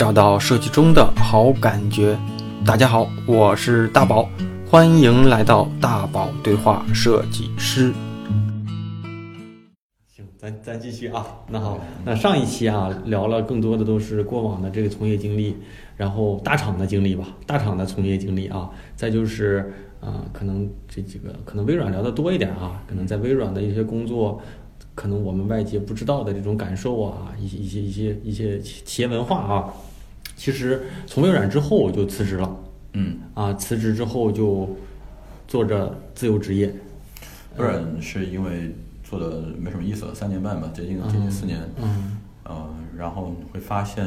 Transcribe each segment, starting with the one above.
找到设计中的好感觉。大家好，我是大宝，欢迎来到大宝对话设计师。行，咱咱继续啊。那好，那上一期啊聊了更多的都是过往的这个从业经历，然后大厂的经历吧，大厂的从业经历啊，再就是啊、可能这几个可能微软聊的多一点啊，可能在微软的一些工作。可能我们外界不知道的这种感受啊，一些一些一些一些企业文化啊，其实从微软之后我就辞职了。嗯，啊，辞职之后就做着自由职业，微软是因为做的没什么意思了，三年半吧，接近接近四年，嗯。呃，然后你会发现，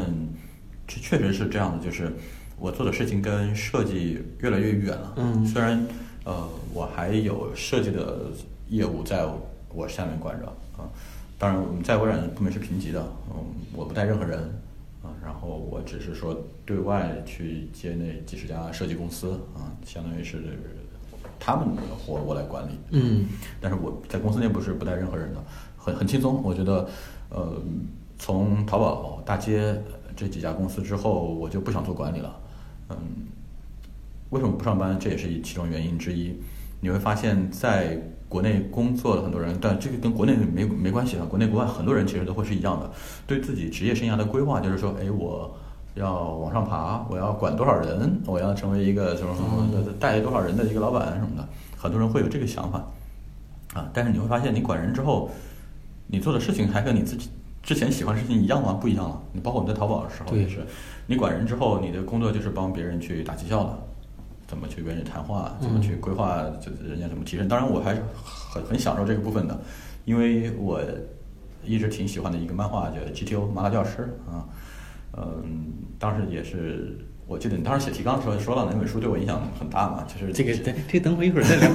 这确实是这样的，就是我做的事情跟设计越来越远了。嗯。虽然呃我还有设计的业务在我下面管着啊、当然我们在微软部门是平级的，嗯，我不带任何人。啊、然后我只是说对外去接那几十家设计公司啊、相当于是他们的活我来管理。嗯但是我在公司内部是不带任何人的，很很轻松。我觉得，呃，从淘宝、大街这几家公司之后，我就不想做管理了。嗯，为什么不上班？这也是其中原因之一。你会发现在国内工作的很多人，但这个跟国内没没关系啊，国内国外很多人其实都会是一样的，对自己职业生涯的规划就是说，哎，我要往上爬，我要管多少人，我要成为一个什么什么的带多少人的一个老板什么的，很多人会有这个想法。啊，但是你会发现，你管人之后，你做的事情还跟你自己之前喜欢的事情一样吗？不一样了。你包括我们在淘宝的时候也是，你管人之后，你的工作就是帮别人去打绩效的，怎么去跟人谈话，怎么去规划，就是人家怎么提升。当然，我还是很很享受这个部分的，因为我一直挺喜欢的一个漫画叫《GTO 麻辣教师》啊，嗯，当时也是。我记得你当时写提纲的时候说到那本书对我影响很大嘛，就是这个等这等会儿一会儿再聊，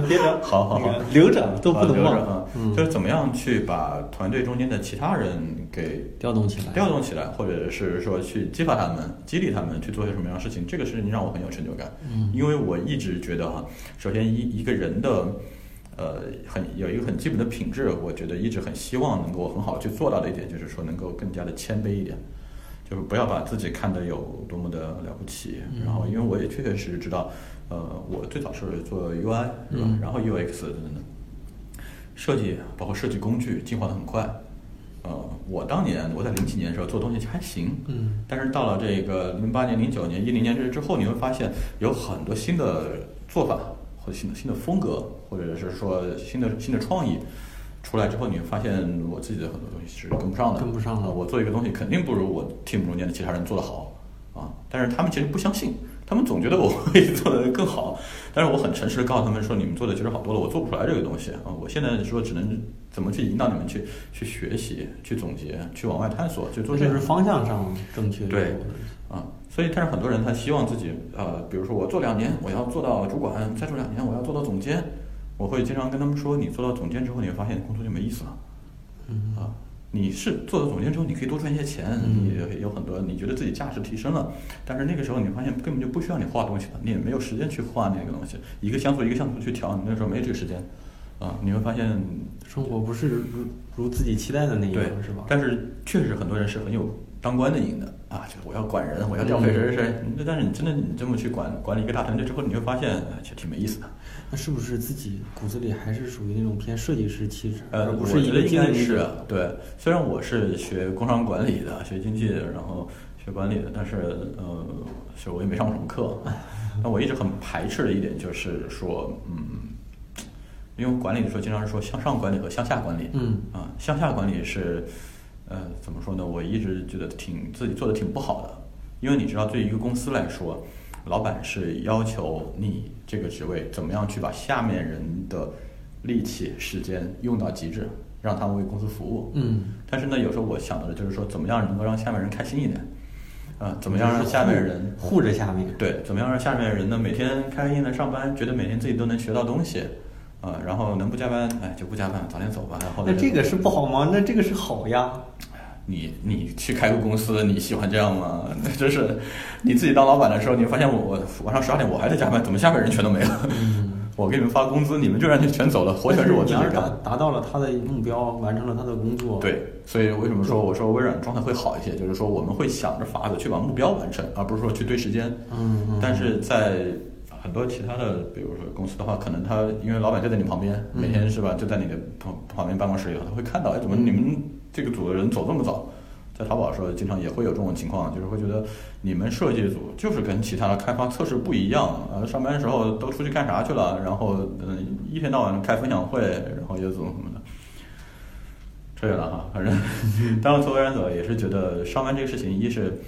咱别聊，好好好。那个留着都不能啊留着忘。啊，嗯，就是怎么样去把团队中间的其他人给调动起来，调动起来，或者是说去激发他们、激励他们去做些什么样的事情，这个事情让我很有成就感。嗯。因为我一直觉得哈，首先一一个人的呃很有一个很基本的品质，我觉得一直很希望能够很好去做到的一点，就是说能够更加的谦卑一点。就是不要把自己看得有多么的了不起，然后因为我也确确实实知道，呃，我最早是做 UI 是吧，嗯然后 UX 等等，设计包括设计工具进化的很快，呃，我当年我在零几年的时候做东西还行，嗯但是到了这个零八年、零九年、一零年这之后，你会发现有很多新的做法或者新的新的风格，或者是说新的新的创意出来之后，你会发现我自己的很多东西是跟不上的，跟不上了啊我做一个东西肯定不如我 team 中间的其他人做得好啊，但是他们其实不相信。他们总觉得我会做的更好，但是我很诚实的告诉他们说，你们做的其实好多了，我做不出来这个东西啊。我现在说只能怎么去引导你们去去学习、去总结、去往外探索、去做这是方向上正确的对啊，所以但是很多人他希望自己呃，比如说我做两年，我要做到主管，再做两年我要做到总监。我会经常跟他们说，你做到总监之后，你会发现工作就没意思了。嗯啊，你是做了总监之后，你可以多赚一些钱，嗯你有很多你觉得自己价值提升了，但是那个时候你发现根本就不需要你画东西了，你也没有时间去画那个东西，一个像素一个像素去调，你那时候没这个时间。啊，你会发现生活不是如如自己期待的那对样，是吧？但是确实很多人是很有当官的赢的啊，就是我要管人，我要调配谁谁谁。嗯但是你真的你这么去管管理一个大团队之后，你会发现哎其实挺没意思的。那是不是自己骨子里还是属于那种偏设计师气质，呃，而不是一个经理者？对。虽然我是学工商管理的，学经济的，然后学管理的，但是呃，是我也没上过什么课。那我一直很排斥的一点就是说，嗯，因为管理的时候经常是说向上管理和向下管理。嗯啊，向下管理是，呃，怎么说呢？我一直觉得挺自己做的挺不好的，因为你知道，对于一个公司来说，老板是要求你这个职位怎么样去把下面人的力气、时间用到极致，让他们为公司服务。嗯，但是呢，有时候我想到的就是说，怎么样能够让下面人开心一点？啊，怎么样让下面人护着下面？对，怎么样让下面人呢每天开心的上班，觉得每天自己都能学到东西，啊，然后能不加班，哎就不加班，早点走吧。然后那这个是不好吗？那这个是好呀。你你去开个公司，你喜欢这样吗？那 就是你自己当老板的时候，你发现我我晚上十二点我还在加班，怎么下面人全都没了？嗯，我给你们发工资，你们就让你全走了，活全是我自己干。达达到了他的目标，完成了他的工作，，对，所以为什么说我说微软状态会好一些，就是说我们会想着法子去把目标完成，而不是说去堆时间。嗯嗯，但是在很多其他的，比如说公司的话，可能他因为老板就在你旁边，嗯每天是吧，就在你的旁旁边办公室里，他会看到，哎，怎么你们这个组的人走这么早？在淘宝的时候，经常也会有这种情况，就是会觉得你们设计组就是跟其他的开发测试不一样，呃，上班的时候都出去干啥去了？然后，嗯、一天到晚开分享会，然后又怎么怎么的。扯远了哈，反正当时做微软走也是觉得上班这个事情，一是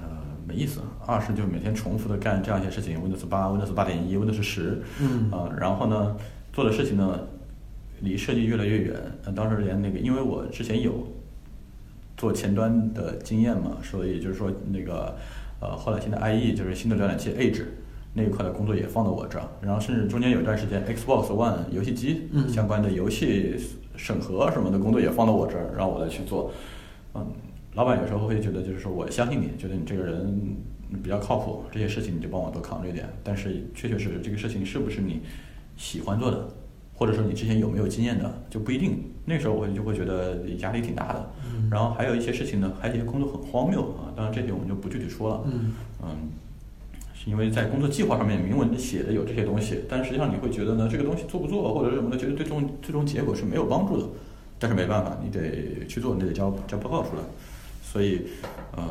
呃没意思，二是就每天重复的干这样一些事情，Windows 八、Windows 八点一、Windows 十，嗯啊、然后呢做的事情呢离设计越来越远。呃当时连那个，因为我之前有做前端的经验嘛，所以就是说那个呃后来现在 IE 就是新的浏览器 Edge 那一块的工作也放到我这儿，然后甚至中间有一段时间 Xbox One 游戏机嗯相关的游戏审核什么的工作也放到我这儿，让我来去做。嗯，老板有时候会觉得就是说我相信你，觉得你这个人比较靠谱，这些事情你就帮我多考虑点。但是确确实实这个事情是不是你喜欢做的，或者说你之前有没有经验的就不一定。那时候我就会觉得压力挺大的。然后还有一些事情呢，还有一些工作很荒谬啊，当然这些我们就不具体说了。嗯嗯，是因为在工作计划上面明文写的有这些东西，但实际上你会觉得呢，这个东西做不做或者是什么的，觉得最终最终结果是没有帮助的。但是没办法，你得去做，你得交交报告出来。所以，嗯，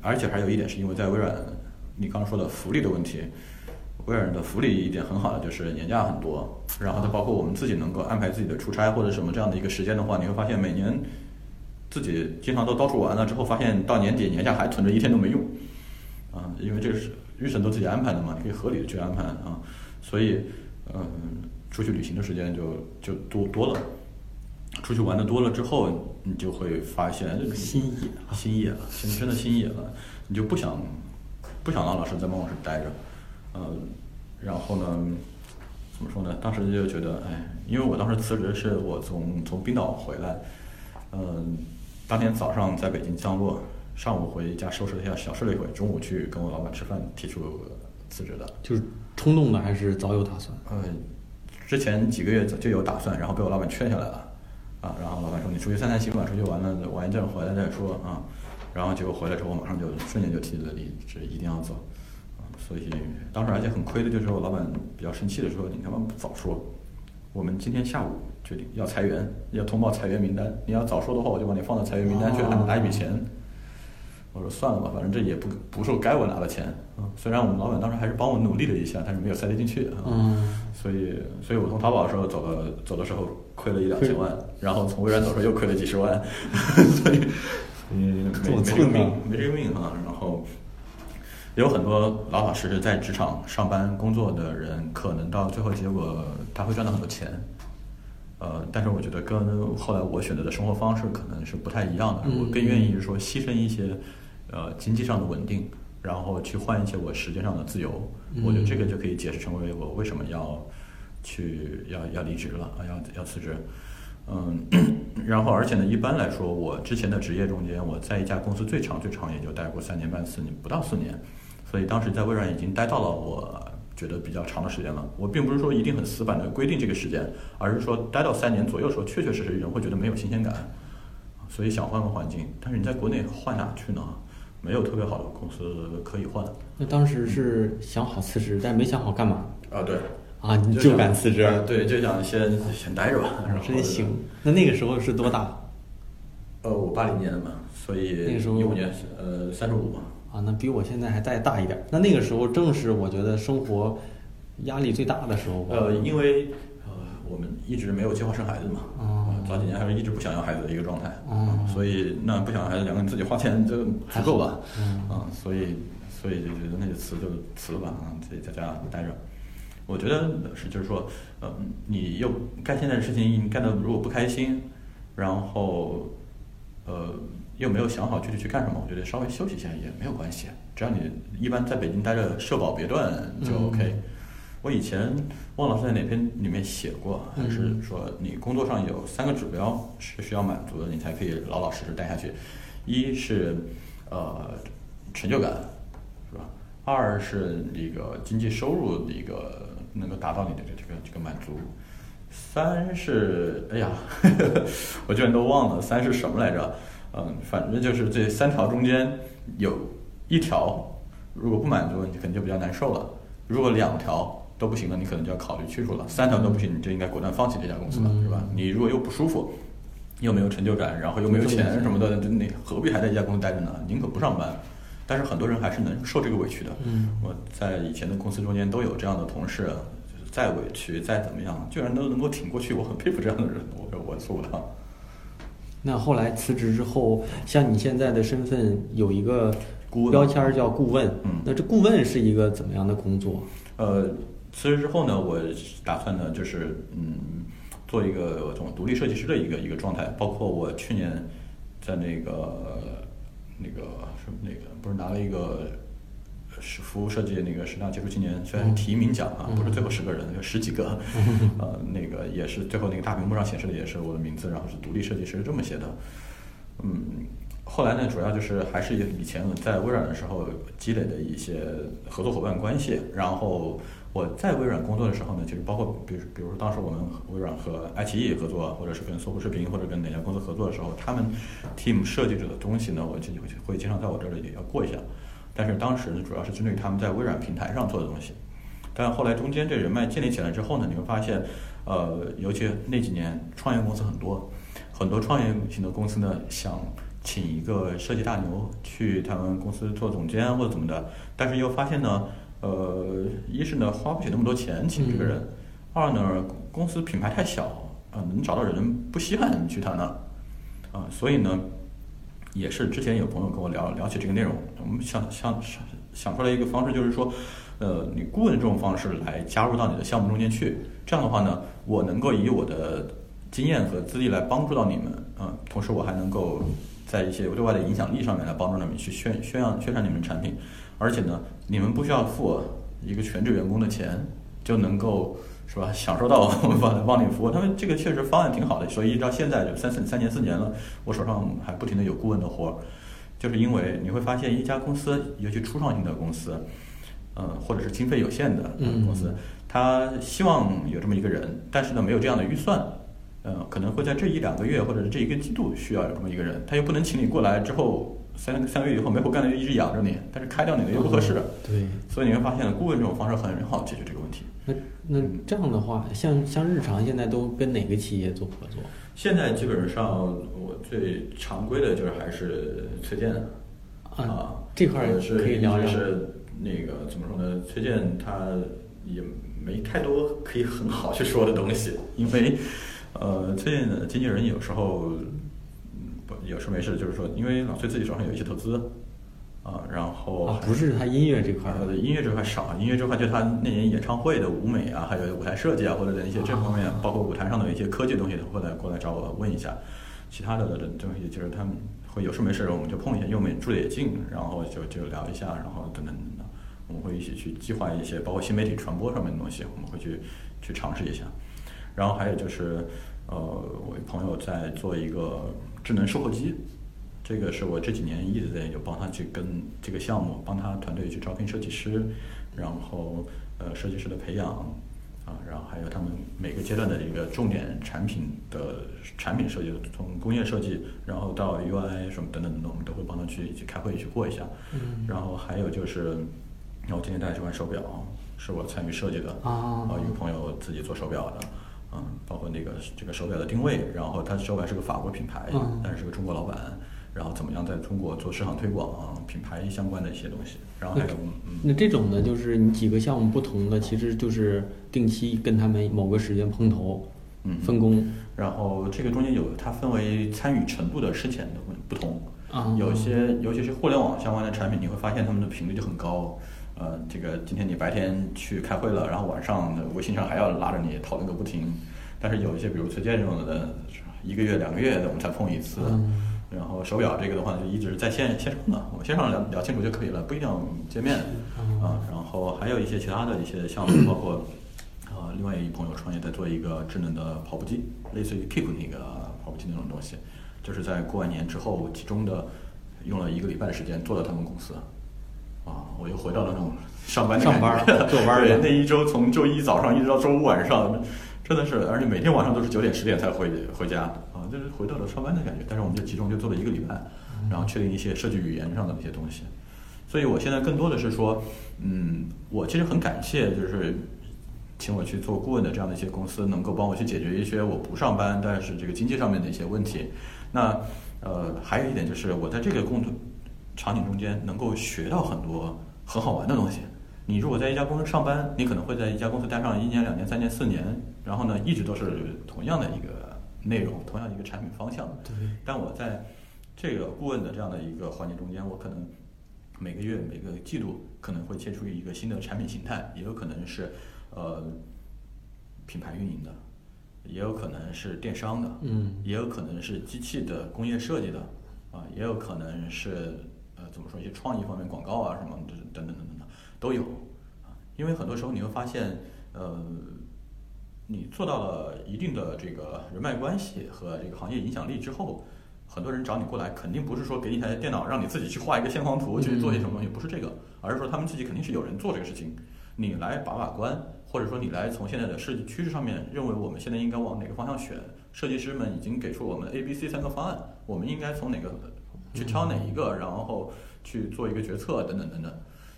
而且还有一点是因为在微软，你刚刚说的福利的问题，微软的福利一点很好的就是年假很多，然后它包括我们自己能够安排自己的出差或者什么这样的一个时间的话，你会发现每年自己经常都到处玩了之后，发现到年底年假还存着一天都没用。啊，因为这个是预审都自己安排的嘛，你可以合理的去安排啊，所以嗯，出去旅行的时间就就多多了，出去玩的多了之后，你就会发现这个心野啊心野了，真真的心野了，你就不想不想让老师在办公室待着，嗯，然后呢，怎么说呢？当时就觉得，哎，因为我当时辞职是我从从冰岛回来，嗯，当天早上在北京降落，上午回家收拾了一下，小睡了一会，中午去跟我老板吃饭，提出辞职的。就是冲动的还是早有打算？呃，之前几个月就有打算，然后被我老板劝下来了，啊，然后老板说你出去散散心吧，出去玩了玩一阵回来再说啊，然后结果回来之后马上就瞬间就提了离职，一定要走，啊，所以当时而且很亏的就是我老板比较生气的说你他妈不早说，我们今天下午决定要裁员，要通报裁员名单，你要早说的话我就把你放到裁员名单去哦拿一笔钱。我说算了吧，反正这也不不是该我拿的钱啊。虽然我们老板当时还是帮我努力了一下，但是没有塞得进去啊。嗯所以，所以我从淘宝的时候走了，走的时候亏了一两千万，然后从微软走的时候又亏了几十万，所以，嗯，没这么没这个命，没这个命啊。然后，也有很多老老实实在职场上班工作的人，可能到最后结果他会赚到很多钱，呃，但是我觉得跟后来我选择的生活方式可能是不太一样的。嗯我更愿意是说牺牲一些呃经济上的稳定，然后去换一些我时间上的自由。我觉得这个就可以解释成为我为什么要去要要离职了啊，要要辞职。嗯，然后而且呢，一般来说，我之前的职业中间，我在一家公司最长最长也就待过三年半四年，不到四年，所以当时在微软已经待到了我觉得比较长的时间了。我并不是说一定很死板的规定这个时间，而是说待到三年左右的时候，确确实实人会觉得没有新鲜感，所以想换个环境。但是你在国内换哪去呢？没有特别好的公司可以换。那当时是想好辞职，但没想好干嘛啊，对，啊？你就敢辞职？呃对，就想先先待着吧。真行。那那个时候是多大呃，我八零年的嘛，所以那个时候一五年呃三十五嘛。啊？那比我现在还再大一点。那那个时候正是我觉得生活压力最大的时候吧。呃，因为呃我们一直没有计划生孩子嘛，哦呃早几年还是一直不想要孩子的一个状态，哦所以那不想要孩子，两个人自己花钱就足够了，嗯啊，所以所以就觉得那就辞就辞了吧，啊，自己在家待着。我觉得是就是说，呃，你又干现在的事情，你干的如果不开心，然后呃又没有想好具体去干什么，我觉得稍微休息一下也没有关系，只要你一般在北京待着，社保别断就嗯 OK。我以前忘了是在哪篇里面写过，还是嗯说你工作上有三个指标是需要满足的，你才可以老老实实待下去。一是呃成就感，是吧？二是一个经济收入的一个能够达到你的这个这个满足。三是，哎呀，我居然都忘了三是什么来着？嗯，反正就是这三条中间有一条如果不满足，你肯定就比较难受了；如果两条都不行了，你可能就要考虑去除了；三条都不行，你就应该果断放弃这家公司了，是吧？你如果又不舒服，又没有成就感，然后又没有钱什么的，那何必还在一家公司待着呢？宁可不上班。但是很多人还是能受这个委屈的。嗯，我在以前的公司中间都有这样的同事。就是再委屈再怎么样，居然都能够挺过去，我很佩服这样的人。我我做不到。那后来辞职之后，像你现在的身份有一个标签叫顾问，嗯，那这顾问是一个怎么样的工作？呃，辞职之后呢，我打算呢就是嗯，做一个这种独立设计师的一个一个状态。包括我去年在那个那个什么那个，不是拿了一个。是服务设计那个十大杰出青年，虽然是提名奖啊，不是最后十个人，有十几个，呃，那个也是最后那个大屏幕上显示的也是我的名字，然后是独立设计师这么写的。嗯，后来呢，主要就是还是以前在微软的时候积累的一些合作伙伴关系。然后我在微软工作的时候呢，其实包括比如比如说当时我们微软和爱奇艺合作，或者是跟搜狐视频或者跟哪家公司合作的时候，他们 team 设计者的东西呢，我就会会经常在我这里也要过一下。但是当时呢，主要是针对他们在微软平台上做的东西。但后来中间这人脉建立起来之后呢，你会发现，呃，尤其那几年创业公司很多，很多创业型的公司呢，想请一个设计大牛去他们公司做总监或者怎么的，但是又发现呢，呃，一是呢花不起那么多钱请这个人，二呢公司品牌太小，啊，能找到人不稀罕去他那，啊，所以呢。也是之前有朋友跟我聊聊起这个内容，我们想想想想出来一个方式，就是说，呃，你顾问这种方式来加入到你的项目中间去，这样的话呢，我能够以我的经验和资历来帮助到你们，嗯，同时我还能够在一些对外的影响力上面来帮助你们去宣宣扬宣传你们产品，而且呢，你们不需要付一个全职员工的钱，就能够。是吧？享受到我们帮帮你服务，他们这个确实方案挺好的，所以到现在就三三三年四年了，我手上还不停的有顾问的活儿，就是因为你会发现一家公司，尤其初创型的公司，嗯，或者是经费有限的公司，他希望有这么一个人，但是呢没有这样的预算，嗯，可能会在这一两个月或者是这一个季度需要有这么一个人，他又不能请你过来之后。三三个月以后没活干了，就一直养着你，但是开掉你的又不合适。对，所以你会发现，顾问这种方式很好解决这个问题。那那这样的话，像像日常现在都跟哪个企业做合作？现在基本上我最常规的就是还是崔健啊，这块儿是可以聊聊。是那个怎么说呢？崔健他也没太多可以很好去说的东西，因为呃，崔健的经纪人有时候。有事没事，就是说，因为老崔自己手上有一些投资，啊，然后不是他音乐这块儿，音乐这块少，音乐这块就他那年演唱会的舞美啊，还有舞台设计啊，或者等一些这方面，包括舞台上的一些科技东西，他会来过来找我问一下。其他的的东西就是他们会有事没事，我们就碰一下，因为我们住的也近，然后就就聊一下，然后等等等等，我们会一起去计划一些，包括新媒体传播上面的东西，我们会去去尝试一下。然后还有就是，呃，我朋友在做一个。智能售货机，这个是我这几年一直在有帮他去跟这个项目，帮他团队去招聘设计师，然后呃设计师的培养啊，然后还有他们每个阶段的一个重点产品的产品设计，从工业设计，然后到 UI 什么等等等等，我们都会帮他去一起开会去过一下。嗯。然后还有就是，然后今天带这款手表是我参与设计的啊，一个朋友自己做手表的。嗯，包括那个这个手表的定位，然后他手表是个法国品牌，但是是个中国老板，然后怎么样在中国做市场推广，品牌相关的一些东西，然后还有，那这种呢，就是你几个项目不同的，其实就是定期跟他们某个时间碰头，嗯，分工，然后这个中间有它分为参与程度的深浅的不同，啊，有些尤其是互联网相关的产品，你会发现他们的频率就很高。呃，这个今天你白天去开会了，然后晚上微信上还要拉着你讨论个不停。但是有一些，比如崔健这种的，一个月、两个月我们才碰一次。然后手表这个的话，就一直在线线上的，我们线上聊聊清楚就可以了，不一定要见面。啊，然后还有一些其他的一些项目，包括呃，另外一朋友创业在做一个智能的跑步机，类似于 Keep 那个跑步机那种东西，就是在过完年之后集中的用了一个礼拜的时间做到他们公司。啊，我又回到了那种上班上班 坐班的那一周从周一早上一直到周五晚上，真的是，而且每天晚上都是九点十点才回回家啊，就是回到了上班的感觉。但是我们就集中就做了一个礼拜，然后确定一些设计语言上的一些东西。所以我现在更多的是说，嗯，我其实很感谢，就是请我去做顾问的这样的一些公司，能够帮我去解决一些我不上班但是这个经济上面的一些问题。那呃，还有一点就是我在这个工作场景中间能够学到很多很好玩的东西。你如果在一家公司上班，你可能会在一家公司待上一年、两年、三年、四年，然后呢，一直都是同样的一个内容，同样一个产品方向。对。但我在这个顾问的这样的一个环节中间，我可能每个月、每个季度可能会切出一个新的产品形态，也有可能是呃品牌运营的，也有可能是电商的，嗯也有可能是机器的工业设计的，啊，也有可能是呃怎么说一些创意方面广告啊什么的等等等等的都有啊，因为很多时候你会发现，呃，你做到了一定的这个人脉关系和这个行业影响力之后，很多人找你过来，肯定不是说给你一台电脑让你自己去画一个线框图去做些什么东西，不是这个，而是说他们自己肯定是有人做这个事情，你来把把关，或者说你来从现在的设计趋势上面认为我们现在应该往哪个方向选，设计师们已经给出我们 A、B、C 三个方案，我们应该从哪个去挑哪一个，然后去做一个决策等等等等，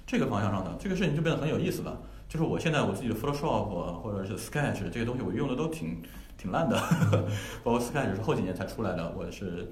这个方向上的这个事情就变得很有意思了。就是我现在我自己的 Photoshop 或者是 Sketch 这些东西，我用的都挺挺烂的，包括 Sketch 是后几年才出来的，我是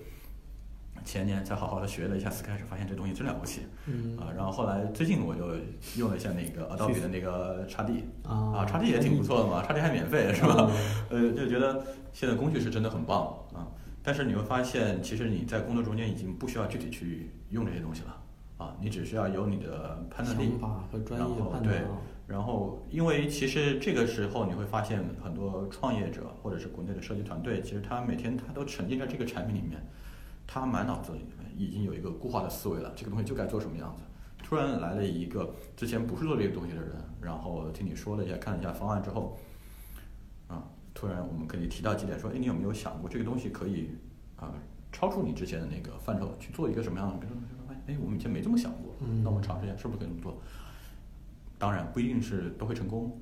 前年才好好的学了一下 Sketch，发现这东西真了不起。嗯啊，然后后来最近我又用了一下那个 Adobe 的那个 x D 啊啊，x D 也挺不错的嘛，x D 还免费是吧？呃，就觉得现在工具是真的很棒啊。但是你会发现，其实你在工作中间已经不需要具体去用这些东西了啊，你只需要有你的判断力想法和专业然后对啊，然后因为其实这个时候你会发现很多创业者或者是国内的设计团队，其实他每天他都沉浸在这个产品里面，他满脑子里面已经有一个固化的思维了，这个东西就该做什么样子。突然来了一个之前不是做这个东西的人，然后听你说了一下，看了一下方案之后，啊，突然我们可以提到几点，说，哎，你有没有想过这个东西可以啊超出你之前的那个范畴去做一个什么样的？比如说，哎，哎，我们以前没这么想过，嗯那我们尝试一下，是不是可以这么做？当然不一定是都会成功，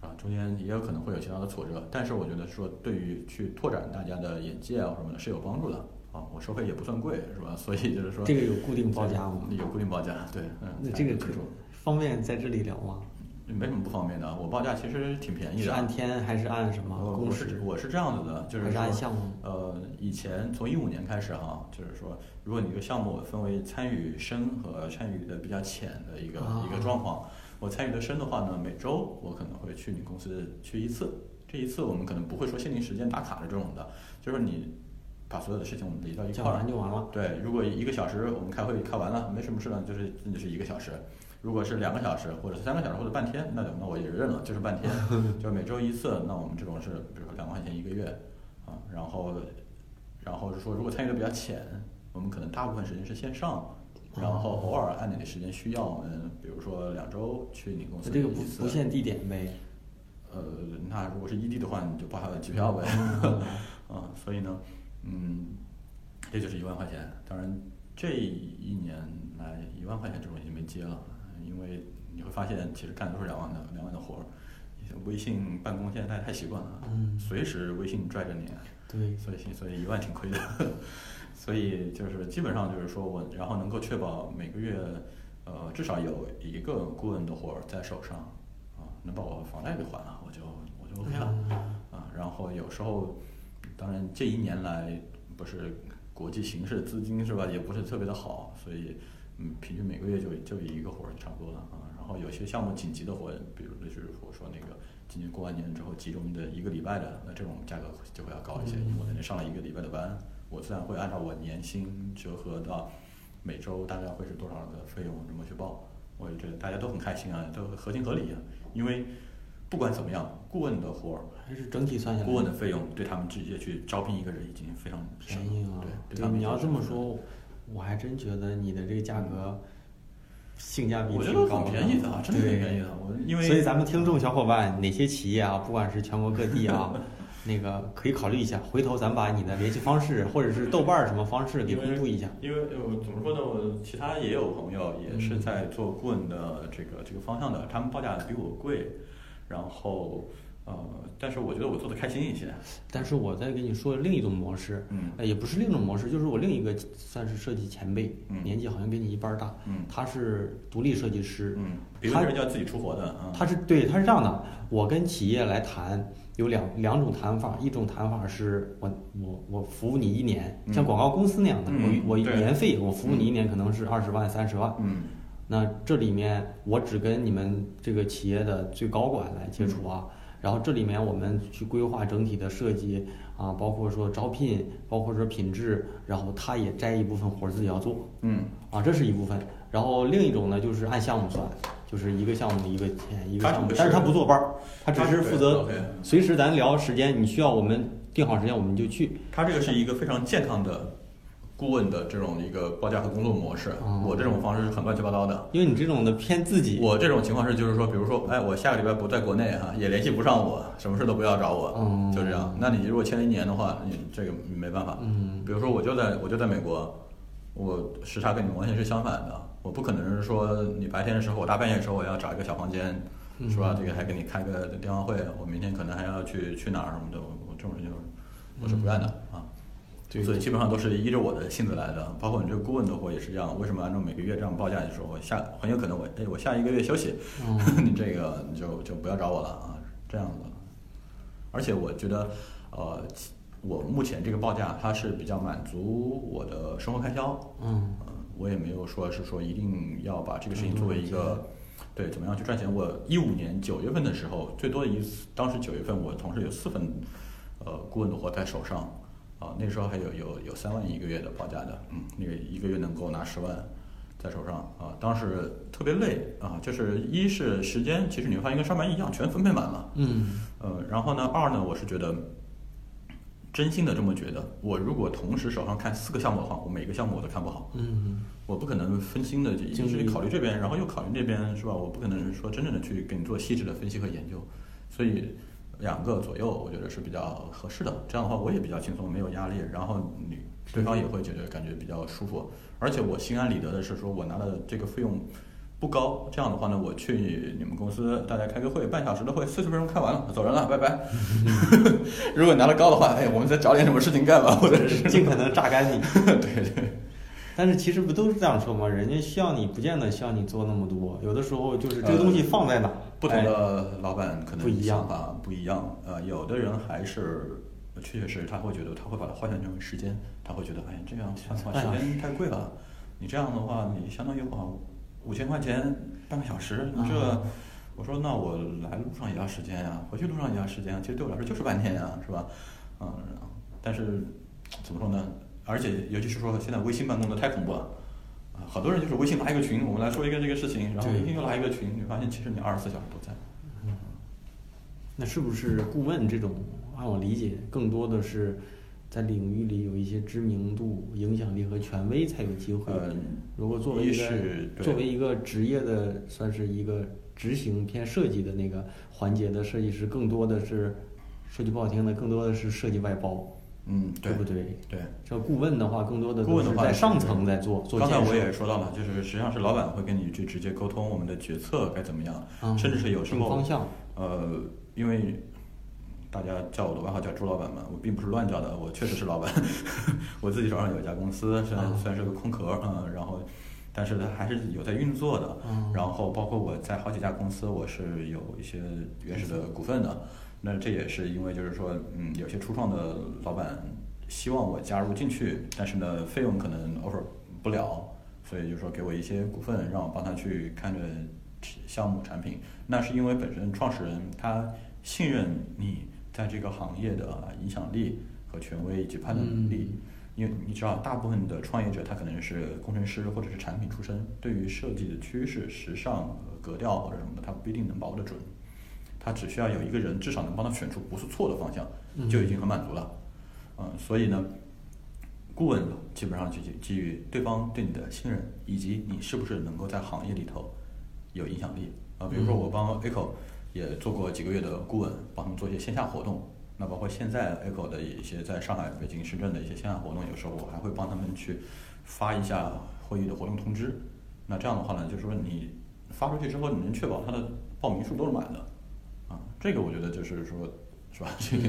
啊，中间也有可能会有其他的挫折，但是我觉得说对于去拓展大家的眼界啊什么的是有帮助的啊。我收费也不算贵，是吧？所以就是说这个有固定报价吗有固定报价，对，嗯。那这个可方便在这里聊吗？没什么不方便的，我报价其实挺便宜的。是按天还是按什么我我是？我是这样子的，就是按项目呃，以前从一五年开始哈，就是说，如果你这个项目分为参与深和参与的比较浅的一个、啊一个状况，我参与的深的话呢，每周我可能会去你公司去一次，这一次我们可能不会说限定时间打卡的这种的，就是你把所有的事情我们理到一块儿完就完了。对，如果一个小时我们开会开完了，没什么事了，就是那就是一个小时。如果是两个小时，或者是三个小时，或者半天，那就那我也认了，就是半天，就是每周一次。那我们这种是，比如说两万块钱一个月，啊，然后，然后是说，如果参与的比较浅，我们可能大部分时间是线上，然后偶尔按你的时间需要，我们比如说两周去你公司这个不不限地点呗。呃，那如果是异地的话，你就报他的机票呗。嗯 啊，所以呢，嗯，这就是一万块钱。当然，这一年来一万块钱这种已经没接了，因为你会发现，其实干的都是两万的两万的活儿。微信办公现在太太习惯了，嗯随时微信拽着你，对，所以所以一万挺亏的。所以就是基本上就是说我，然后能够确保每个月，呃，至少有一个顾问的活儿在手上，啊，能把我房贷给还了，我就我就 OK 了，啊，然后有时候，当然这一年来不是国际形势资金是吧，也不是特别的好，所以嗯，平均每个月就就一个活儿就差不多了啊。然后有些项目紧急的活，比如就是我说那个今年过完年之后集中的一个礼拜的，那这种价格就会要高一些，因为我在那上了一个礼拜的班，我自然会按照我年薪折合到每周大概会是多少的费用这么去报。我觉得大家都很开心啊，都合情合理啊，因为不管怎么样，顾问的活儿。还是整体算下来。顾问的费用对他们直接去招聘一个人已经非常便宜了对，，对对他们你要这么说，我还真觉得你的这个价格性价比我觉得挺高很便宜的啊，真的挺便宜的。我因为所以咱们听众小伙伴，哪些企业啊，不管是全国各地啊，那个可以考虑一下，回头咱把你的联系方式或者是豆瓣儿什么方式给公布一下。因为我怎么说呢，我其他也有朋友也是在做顾问的这个这个方向的，他们报价比我贵，然后呃，但是我觉得我做的开心一些。但是我再跟你说另一种模式，嗯呃也不是另一种模式，就是我另一个算是设计前辈，嗯年纪好像跟你一般儿大，嗯他是独立设计师，嗯，比如他说人家自己出活的啊，他是对，他是这样的，我跟企业来谈有两两种谈法，一种谈法是我我我服务你一年，嗯像广告公司那样的，嗯我我对年费我服务你一年可能是二十万三十万，嗯那这里面我只跟你们这个企业的最高管来接触啊，然后这里面我们去规划整体的设计啊，包括说招聘，包括说品质，然后他也摘一部分活儿自己要做嗯，啊，这是一部分。然后另一种呢，就是按项目算，就是一个项目一个钱一个项目，但是他不坐班儿，他只是负责随时咱聊时间，你需要我们定好时间我们就去。他这个是一个非常健康的顾问的这种一个报价和工作模式。哦我这种方式是很乱七八糟的。因为你这种的偏自己，我这种情况是，就是说，比如说，哎，我下个礼拜不在国内哈、也联系不上我，什么事都不要找我，哦就这样。那你如果签了一年的话，你这个没办法。嗯比如说，我就在我就在美国，我时差跟你们完全是相反的，我不可能是说你白天的时候，我大半夜的时候我要找一个小房间，是吧？这个还给你开个电话会，我明天可能还要去去哪儿什么的，我我这种事情我是不干的啊。对所以基本上都是依着我的性子来的，包括你这个顾问的活也是这样。为什么按照每个月这样报价就说，我下很有可能我哎我下一个月休息，嗯 你这个你就就不要找我了啊，这样子。而且我觉得，呃，我目前这个报价它是比较满足我的生活开销，嗯嗯，我也没有说是说一定要把这个事情作为一个，对，怎么样去赚钱。我一五年九月份的时候，最多的一次，当时九月份我同事有四份，呃，顾问的活在手上，啊，那时候还有有有三万一个月的报价的，嗯，那个一个月能够拿十万在手上啊，当时特别累啊，就是一是时间，其实你会发现跟上班一样，全分配满了，嗯。呃，然后呢，二呢，我是觉得，真心的这么觉得，我如果同时手上看四个项目的话，我每个项目我都看不好，嗯我不可能分心的，一精力是考虑这边，然后又考虑那边，是吧？我不可能说真正的去给你做细致的分析和研究，所以两个左右，我觉得是比较合适的。这样的话，我也比较轻松，没有压力，然后你对方也会觉得感觉比较舒服，而且我心安理得的是说，我拿的这个费用。不高，这样的话呢，我去你们公司，大家开个会，半小时的会，四十分钟开完了，走人了，拜拜。如果拿的高的话，哎，我们再找点什么事情干吧，或者是尽可能榨干你。对 对。但是其实不都是这样说吗？人家需要你，不见得需要你做那么多。有的时候就是这个东西放在哪，不同哎的老板可能不一样想法不一样，呃，有的人还是确确实实他会觉得他会把它换算成时间，他会觉得哎这样算的话时间太贵了，你这样的话你相当于花五千块钱半个小时，你这、啊我说那我来路上也要时间呀、回去路上也要时间啊，其实对我来说就是半天呀、是吧？嗯，但是怎么说呢？而且尤其是说现在微信办公的太恐怖了。啊，好多人就是微信拉一个群，我们来说一个这个事情，然后微信又拉一个群，你发现其实你二十四小时都在。嗯那是不是顾问这种？按我理解，更多的是在领域里有一些知名度、影响力和权威才有机会。嗯如果作为一一个是作为一个职业的，算是一个执行偏设计的那个环节的设计师，更多的是说句不好听的，更多的是设计外包，嗯，对不对？对。这顾问的话，更多的顾问的话在上层在做做。刚才我也说到了，就是实际上是老板会跟你去直接沟通我们的决策该怎么样，嗯甚至是有时候方向。呃，因为大家叫我的外号叫朱老板嘛，我并不是乱叫的，我确实是老板。我自己手上有一家公司，虽然啊虽然是个空壳，嗯，然后但是它还是有在运作的。嗯然后包括我在好几家公司，我是有一些原始的股份的。那这也是因为就是说，嗯，有些初创的老板希望我加入进去，但是呢，费用可能 offer 不了，所以就说给我一些股份，让我帮他去看着项目产品。那是因为本身创始人他信任你在这个行业的影响力和权威以及判断能力。嗯因为你知道，大部分的创业者他可能是工程师或者是产品出身，对于设计的趋势、时尚、格调或者什么的，他不一定能把握得准。他只需要有一个人至少能帮他选出不是错的方向，就已经很满足了。嗯，所以呢，顾问基本上就基基于对方对你的信任，以及你是不是能够在行业里头有影响力啊。比如说我帮 Echo 也做过几个月的顾问，帮他们做一些线下活动那包括现在 Echo 的一些在上海、北京、深圳的一些线下活动，有时候我还会帮他们去发一下会议的活动通知。那这样的话呢，就是说你发出去之后，你能确保他的报名数都是满的啊。这个我觉得就是说，是吧？这个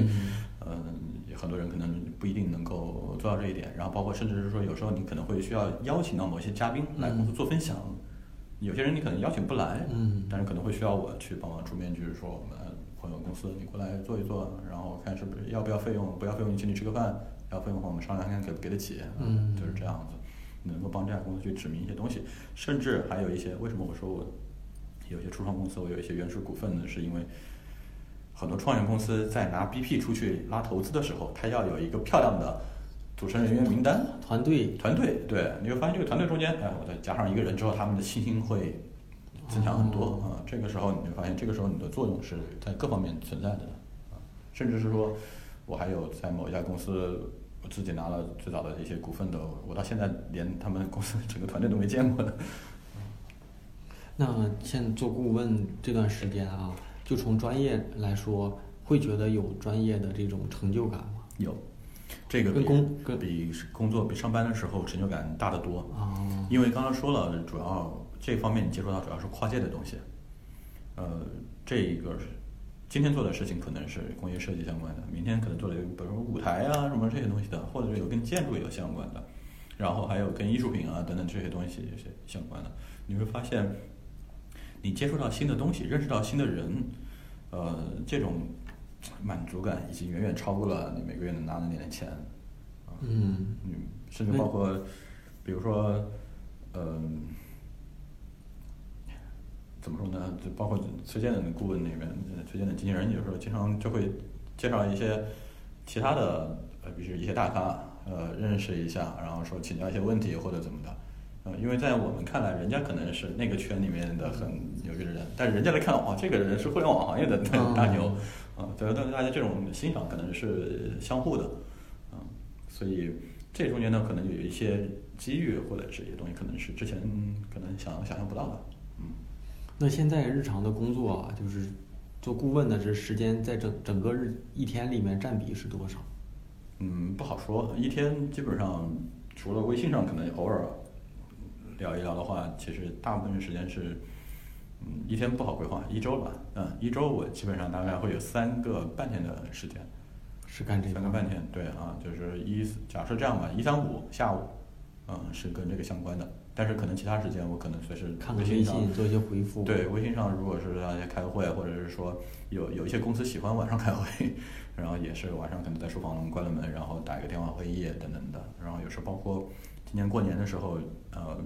嗯，很多人可能不一定能够做到这一点。然后包括甚至是说，有时候你可能会需要邀请到某些嘉宾来公司做分享。有些人你可能邀请不来，嗯，但是可能会需要我去帮忙出面，就是说我们朋友公司你过来做一做，然后看是不是要不要费用，不要费用你请你吃个饭，要费用的话我们商量看看给不给得起，嗯就是这样子，能够帮这家公司去指明一些东西，甚至还有一些为什么我说我有些初创公司我有一些原始股份呢，是因为很多创业公司在拿 BP 出去拉投资的时候，他要有一个漂亮的组成人员名单，团队。团队，对，你会发现这个团队中间，哎，我再加上一个人之后，他们的信心会增强很多。啊、这个时候，你会发现，这个时候你的作用是在各方面存在的。啊，甚至是说，我还有在某一家公司，我自己拿了最早的一些股份的，我到现在连他们公司整个团队都没见过的。那现在做顾问这段时间啊，就从专业来说，会觉得有专业的这种成就感吗？有，这个跟比工跟比工作比上班的时候成就感大得多啊因为刚刚说了，主要这方面你接触到主要是跨界的东西，呃，这一个今天做的事情可能是工业设计相关的，明天可能做的比如说舞台啊什么这些东西的，或者是有跟建筑有相关的，然后还有跟艺术品啊等等这些东西有些相关的，你会发现你接触到新的东西，认识到新的人，呃，这种满足感已经远远超过了你每个月能拿的那点钱。啊嗯嗯，甚至包括，比如说，嗯、怎么说呢？就包括崔健的顾问那边，呃崔健的经纪人有时候经常就会介绍一些其他的，呃，比如一些大咖，呃，认识一下，然后说请教一些问题或者怎么的。呃，因为在我们看来，人家可能是那个圈里面的很牛逼的人，但是人家来看，哇，这个人是互联网行业的大 大牛，啊，对，但是大家这种欣赏可能是相互的，啊，所以这中间呢，可能有一些机遇或者是一些东西，可能是之前可能想想象不到的，嗯。那现在日常的工作啊，就是做顾问的这时间，在整整个日一天里面占比是多少？嗯，不好说。一天基本上除了微信上可能偶尔聊一聊的话，其实大部分时间是，嗯，一天不好规划，一周吧。嗯，一周我基本上大概会有三个半天的时间，是干这个三个半天。对啊，就是一假设这样吧，一三五下午，嗯，是跟这个相关的。但是可能其他时间我可能随时看看微信上信做一些回复。对，微信上如果是大家开会，或者是说有有一些公司喜欢晚上开会，然后也是晚上可能在书房关了门，然后打一个电话会议等等的。然后有时候包括今年过年的时候，呃，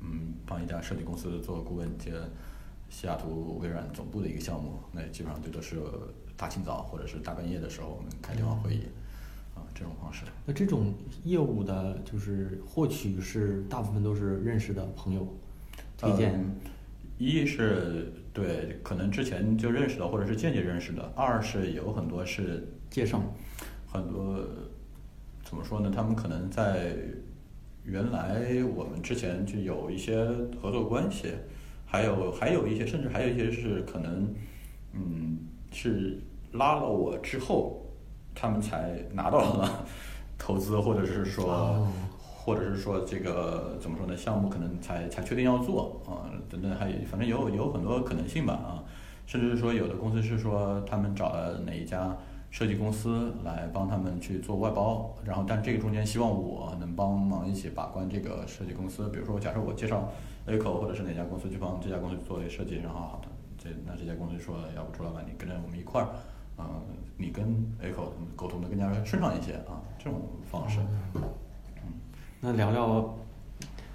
嗯，帮一家设计公司做顾问接西雅图微软总部的一个项目，那基本上这都是大清早或者是大半夜的时候我们开电话会议，啊，这种方式。那这种业务的，就是获取是大部分都是认识的朋友推荐。嗯一是对可能之前就认识的，或者是间接认识的；二是有很多是介绍很多怎么说呢？他们可能在原来我们之前就有一些合作关系，还有还有一些，甚至还有一些是可能嗯是拉了我之后，他们才拿到了投资，或者是说。哦或者是说这个怎么说呢？项目可能才才确定要做啊，等等，还有反正有有很多可能性吧啊，甚至是说有的公司是说他们找了哪一家设计公司来帮他们去做外包，然后但这个中间希望我能帮忙一起把关这个设计公司，比如说假设我介绍 Eco 或者是哪家公司去帮这家公司做设计，然后好的，这那这家公司说要不朱老板你跟着我们一块儿，啊、你跟 Eco 沟通的更加顺畅一些啊，这种方式。嗯那聊聊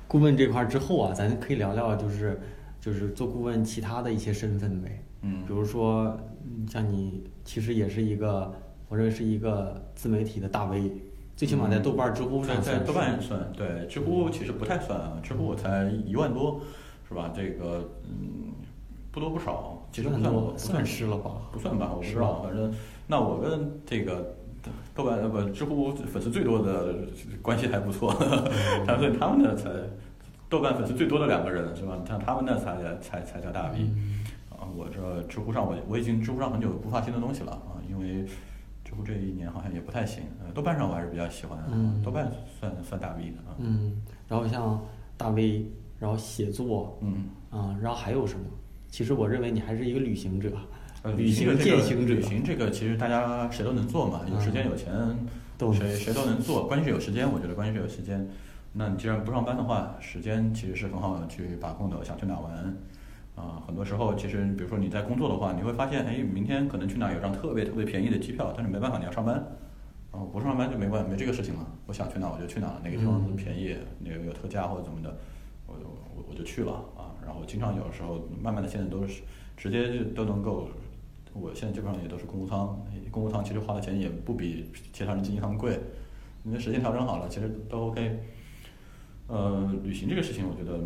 顾问这块儿之后啊，咱可以聊聊就是就是做顾问其他的一些身份呗。嗯比如说嗯像你其实也是一个，我认为是一个自媒体的大 V，最起码在豆瓣、知乎上在在豆瓣算，对，知乎其实不太算啊，知乎我才一万多，是吧？这个嗯，不多不少，其实不算多不算是了吧不算吧，我不知道，反正那我跟这个豆瓣呃不知乎粉丝最多的关系还不错，但 是他们那才豆瓣粉丝最多的两个人是吧？像他们那才才才叫大 V。啊，我这知乎上我我已经知乎上很久不发新的东西了啊，因为知乎这一年好像也不太行。呃，豆瓣上我还是比较喜欢，嗯豆瓣算算大 V 的啊。嗯，然后像大 V，然后写作，嗯，啊，然后还有什么？其实我认为你还是一个旅行者，呃，旅行这个践行者旅，行这个其实大家谁都能做嘛，有时间有钱，都谁谁都能做，关键是有时间。我觉得关键是有时间。那你既然不上班的话，时间其实是很好去把控的。想去哪玩，啊、很多时候其实比如说你在工作的话，你会发现，哎，明天可能去哪有张特别特别便宜的机票，但是没办法，你要上班。啊，不上班就没关没这个事情了。我想去哪我就去哪，哪个地方便宜，哪个有特价或者怎么的，我就我我就去了啊。然后经常有的时候慢慢的现在都是直接就都能够，我现在基本上也都是公务舱，公务舱其实花的钱也不比其他人经济舱贵，你的时间调整好了，其实都 OK。呃，旅行这个事情，我觉得，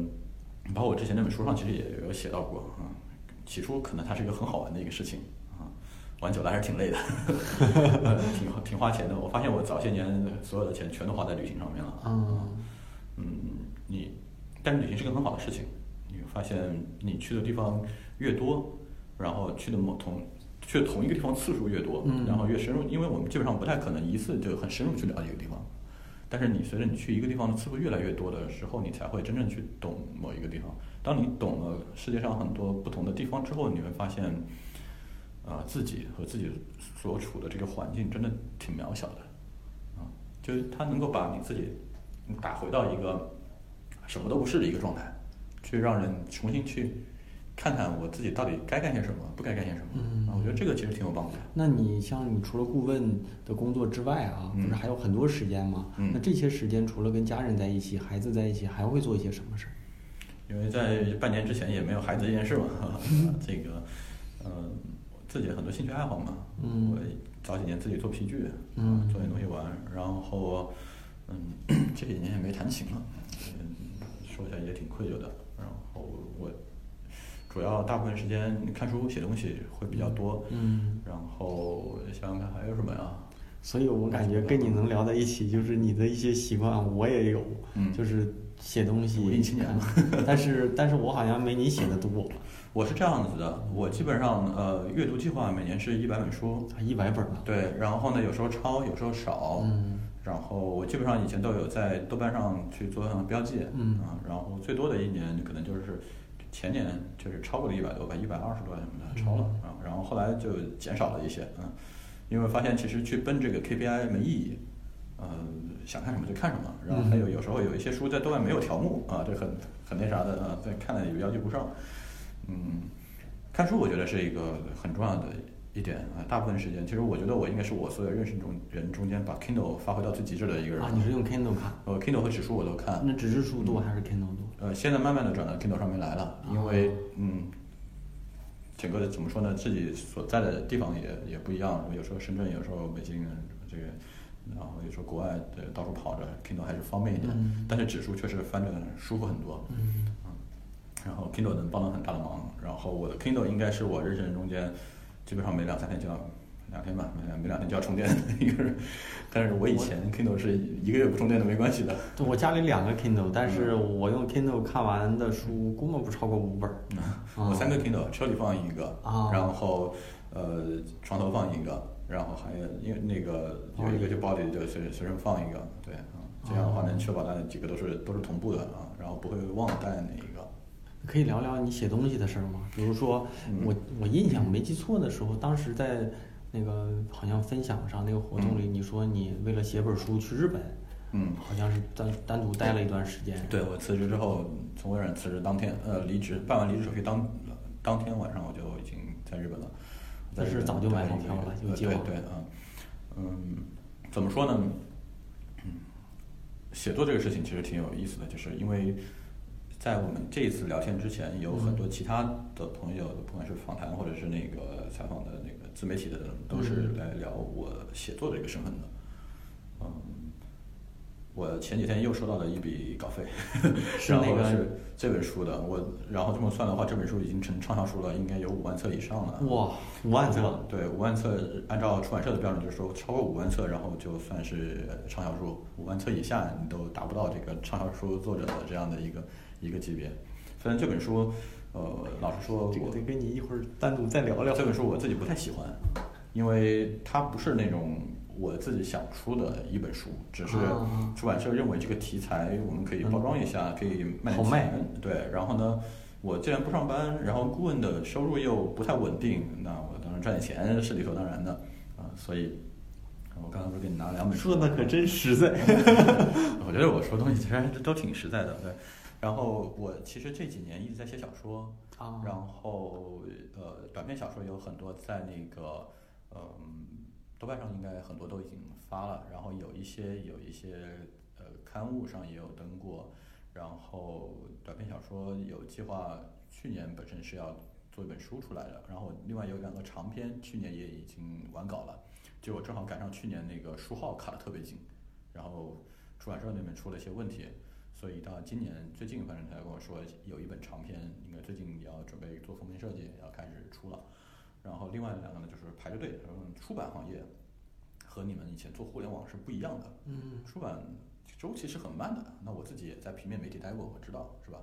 包括我之前那本书上其实也有写到过啊。起初可能它是一个很好玩的一个事情啊，玩久了还是挺累的，呃 挺挺花钱的。我发现我早些年所有的钱全都花在旅行上面了。嗯嗯，你，但是旅行是个很好的事情。你会发现，你去的地方越多，然后去的某同去同一个地方次数越多，嗯然后越深入，因为我们基本上不太可能一次就很深入去了解一个地方。但是你随着你去一个地方的次数越来越多的时候，你才会真正去懂某一个地方。当你懂了世界上很多不同的地方之后，你会发现，啊、自己和自己所处的这个环境真的挺渺小的，啊，就是它能够把你自己打回到一个什么都不是的一个状态，去让人重新去看看我自己到底该干些什么，不该干些什么。嗯啊，我觉得这个其实挺有帮助的。那你像你除了顾问的工作之外啊，嗯不是还有很多时间吗？嗯那这些时间除了跟家人在一起、孩子在一起，还会做一些什么事儿？因为在半年之前也没有孩子这件事嘛，这个，呃，自己很多兴趣爱好嘛，嗯我早几年自己做皮具，嗯做点东西玩，然后，嗯，这几年也没弹琴了，嗯，说起来也挺愧疚的。然后我主要大部分时间看书写东西会比较多，嗯，然后想想看还有什么呀？所以我感觉跟你能聊在一起，就是你的一些习惯我也有，嗯就是写东西，文艺青年但是但是我好像没你写的多，我是这样子的，我基本上呃阅读计划每年是一百本书，一百本吧。对，然后呢，有时候抄，有时候少。嗯然后我基本上以前都有在豆瓣上去做上标记。嗯啊，然后最多的一年可能就是前年就是超过了一百多吧，一百二十多什么的超了嗯啊。然后后来就减少了一些，嗯，因为发现其实去奔这个 KPI 没意义。呃，想看什么就看什么，然后还有有时候有一些书在豆瓣没有条目啊，这很很那啥的啊，在看了也要求不上。嗯，看书我觉得是一个很重要的一点啊，大部分时间其实我觉得我应该是我所有认识中人中间把 Kindle 发挥到最极致的一个人。啊，你是用 Kindle 看？呃 Kindle 和纸书我都看，那纸质书多还是 Kindle 多？呃，现在慢慢的转到 Kindle 上面来了，因为嗯，整个的怎么说呢，自己所在的地方也也不一样，有时候深圳，有时候北京，这个，然后有时候国外对到处跑着，Kindle 还是方便一点，嗯。但是指数确实翻着舒服很多，嗯。然后 Kindle 能帮了很大的忙，然后我的 Kindle 应该是我认识人中间基本上每两三天就要两天吧，每两每两天就要充电的一个人，但是我以前 Kindle 是一个月不充电都没关系的。对我家里两个 Kindle，但是我用 Kindle 看完的书估摸不超过五本儿。我三个 Kindle，车里放一个，啊然后呃床头放一个，然后还有因为那个有一个就包里就随随身放一个，对啊，这样的话能确保它几个都是都是同步的啊，然后不会忘了带哪一个。可以聊聊你写东西的事儿吗？比如说，嗯我我印象没记错的时候，当时在那个好像分享上那个活动里，你说你为了写本书去日本，嗯，好像是单单独待了一段时间。对我辞职之后，从微软辞职当天，呃，离职办完离职手续当当天晚上我就已经在日本了。在但是早就买好票了有呃计划对对啊，嗯，怎么说呢？嗯，写作这个事情其实挺有意思的，就是因为在我们这一次聊天之前，有很多其他的朋友，不管是访谈或者是那个采访的那个自媒体的人，都是嗯。来聊我写作的一个身份的。嗯，我前几天又收到了一笔稿费，然后是那个是这本书的，我然后这么算的话，这本书已经成畅销书了，应该有五万册以上了。哇，五万册，对，五万册，按照出版社的标准，就是说超过五万册，然后就算是畅销书；五万册以下，你都达不到这个畅销书作者的这样的一个一个级别。虽然这本书，呃，老实说，我这个得跟你一会儿单独再聊聊。这本书我自己不太喜欢，因为它不是那种我自己想出的一本书，只是啊出版社认为这个题材我们可以包装一下，可以卖卖。对，然后呢，我既然不上班，然后顾问的收入又不太稳定，那我当然赚点钱是理所当然的啊。所以，我刚刚不是给你拿了两本书吗，说的可真实在。我觉得我说东西其实都挺实在的，对。然后我其实这几年一直在写小说，啊然后呃，短篇小说有很多在那个嗯、豆瓣上应该很多都已经发了，然后有一些有一些呃刊物上也有登过，然后短篇小说有计划，去年本身是要做一本书出来的，然后另外有两个长篇，去年也已经完稿了，就我正好赶上去年那个书号卡的特别紧，然后出版社那边出了一些问题，所以到今年最近反正他跟我说有一本长篇，应该最近也要准备做封面设计，要开始出了。然后另外两个呢就是排着队，嗯，出版行业和你们以前做互联网是不一样的，嗯出版周期是很慢的。那我自己也在平面媒体待过，我知道是吧？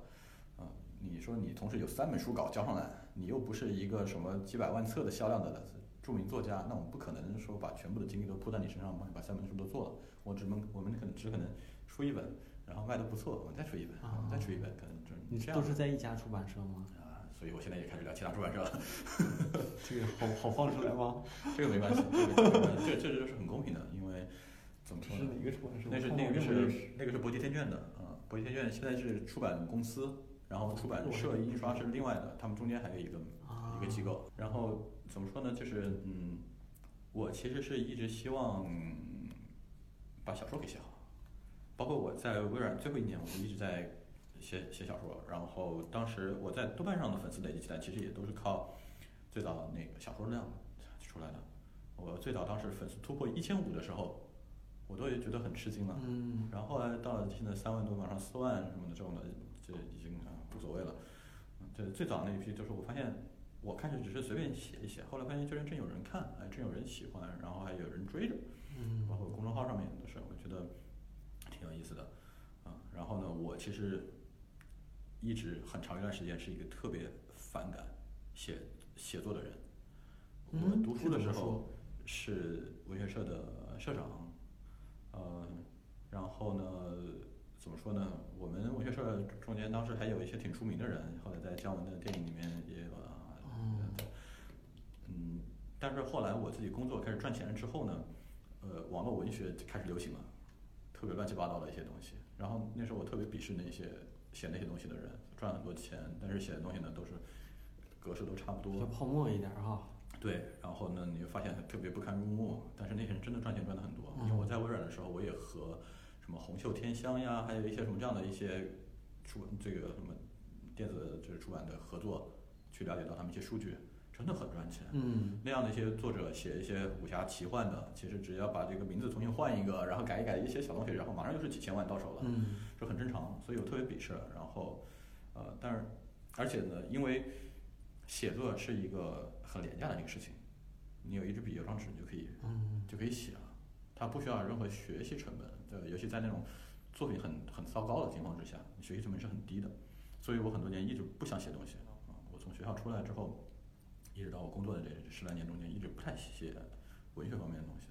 嗯，你说你同时有三本书稿交上来，你又不是一个什么几百万册的销量的著名作家，那我们不可能说把全部的精力都扑在你身上，帮你把三本书都做了。我只能我们可能只可能出一本，然后卖的不错，我们再出一本，我们再出一本，可能就你这样都是在一家出版社吗？啊。所以我现在也开始聊其他出版社了。这个好好放出来吗？这个没关系，这个这个这是很公平的，因为怎么说呢？个出版社那是那个是那个是博济天卷的啊，博济天卷现在是出版公司，然后出版社印刷是另外的，他们中间还有一个啊一个机构。然后怎么说呢？就是嗯，我其实是一直希望把小说给写好，包括我在微软最后一年，我就一直在写写小说。然后当时我在豆瓣上的粉丝累积起来，其实也都是靠最早那个小说量出来的。我最早当时粉丝突破一千五的时候，我都觉得很吃惊了。嗯然后后来到了现在三万多，马上四万什么的这种的，这已经啊无所谓了。嗯这最早那一批就是我发现，我开始只是随便写一写，后来发现居然真有人看，哎，真有人喜欢，然后还有人追着，嗯包括公众号上面的事，我觉得挺有意思的。啊，然后呢，我其实一直很长一段时间是一个特别反感写写作的人。我嗯读书的时候是文学社的社长，呃，然后呢，怎么说呢？我们文学社中间当时还有一些挺出名的人，后来在姜文的电影里面也有啊。哦嗯，但是后来我自己工作开始赚钱了之后呢，呃，网络文学开始流行了，特别乱七八糟的一些东西。然后那时候我特别鄙视那些写那些东西的人，赚很多钱，但是写的东西呢都是格式都差不多，要泡沫一点哈。对，然后呢，你就发现特别不堪入目，但是那些人真的赚钱赚的很多。嗯因为我在微软的时候，我也和什么红袖添香呀，还有一些什么这样的一些出这个什么电子就是出版的合作，去了解到他们一些数据，真的很赚钱。嗯那样的一些作者写一些武侠奇幻的，其实只要把这个名字重新换一个，然后改一改一些小东西，然后马上就是几千万到手了。嗯这很正常，所以我特别鄙视。然后，呃，但是而且呢，因为写作是一个很廉价的一个事情，你有一支笔、有张纸，你就可以嗯就可以写了，它不需要任何学习成本。对，尤其在那种作品很很糟糕的情况之下，你学习成本是很低的。所以我很多年一直不想写东西啊。我从学校出来之后，一直到我工作的这十来年中间，一直不太写文学方面的东西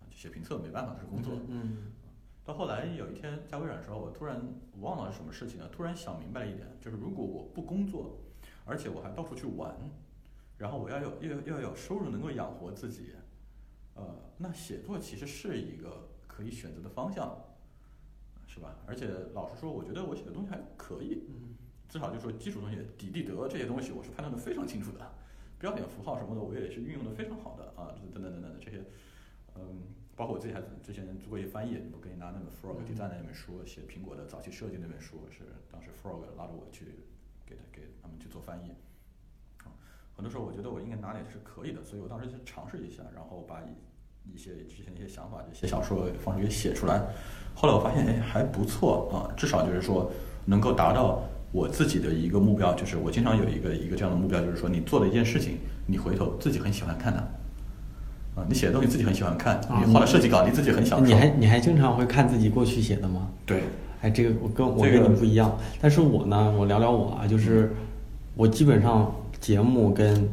啊，就写评测没办法，是工作。嗯到后来有一天在微软的时候，我突然忘了是什么事情了，突然想明白了一点，就是如果我不工作，而且我还到处去玩，然后我要有要要有收入能够养活自己，呃，那写作其实是一个可以选择的方向，是吧？而且老实说，我觉得我写的东西还可以，嗯至少就是说基础东西，底地德这些东西，我是判断的非常清楚的，标点符号什么的，我也是运用的非常好的啊，等等等等的这些，嗯，包括我自己还之前做过一些翻译，我给你拿那本 Frog 嗯 Design 那本书，写苹果的早期设计那本书，是当时 Frog 拉着我去给他给他们去做翻译，啊，很多时候我觉得我应该哪里是可以的，所以我当时就尝试一下，然后把一一些之前的一些想法，就写小说的方式给写出来。后来我发现，哎，还不错啊，至少就是说能够达到我自己的一个目标，就是我经常有一个一个这样的目标，就是说你做了一件事情，你回头自己很喜欢看它。啊，你写的东西自己很喜欢看，啊你画的设计稿，你自己很享受。你还你还经常会看自己过去写的吗？对，哎，这个我跟我跟你不一样，但是我呢，我聊聊我啊，就是我基本上节目跟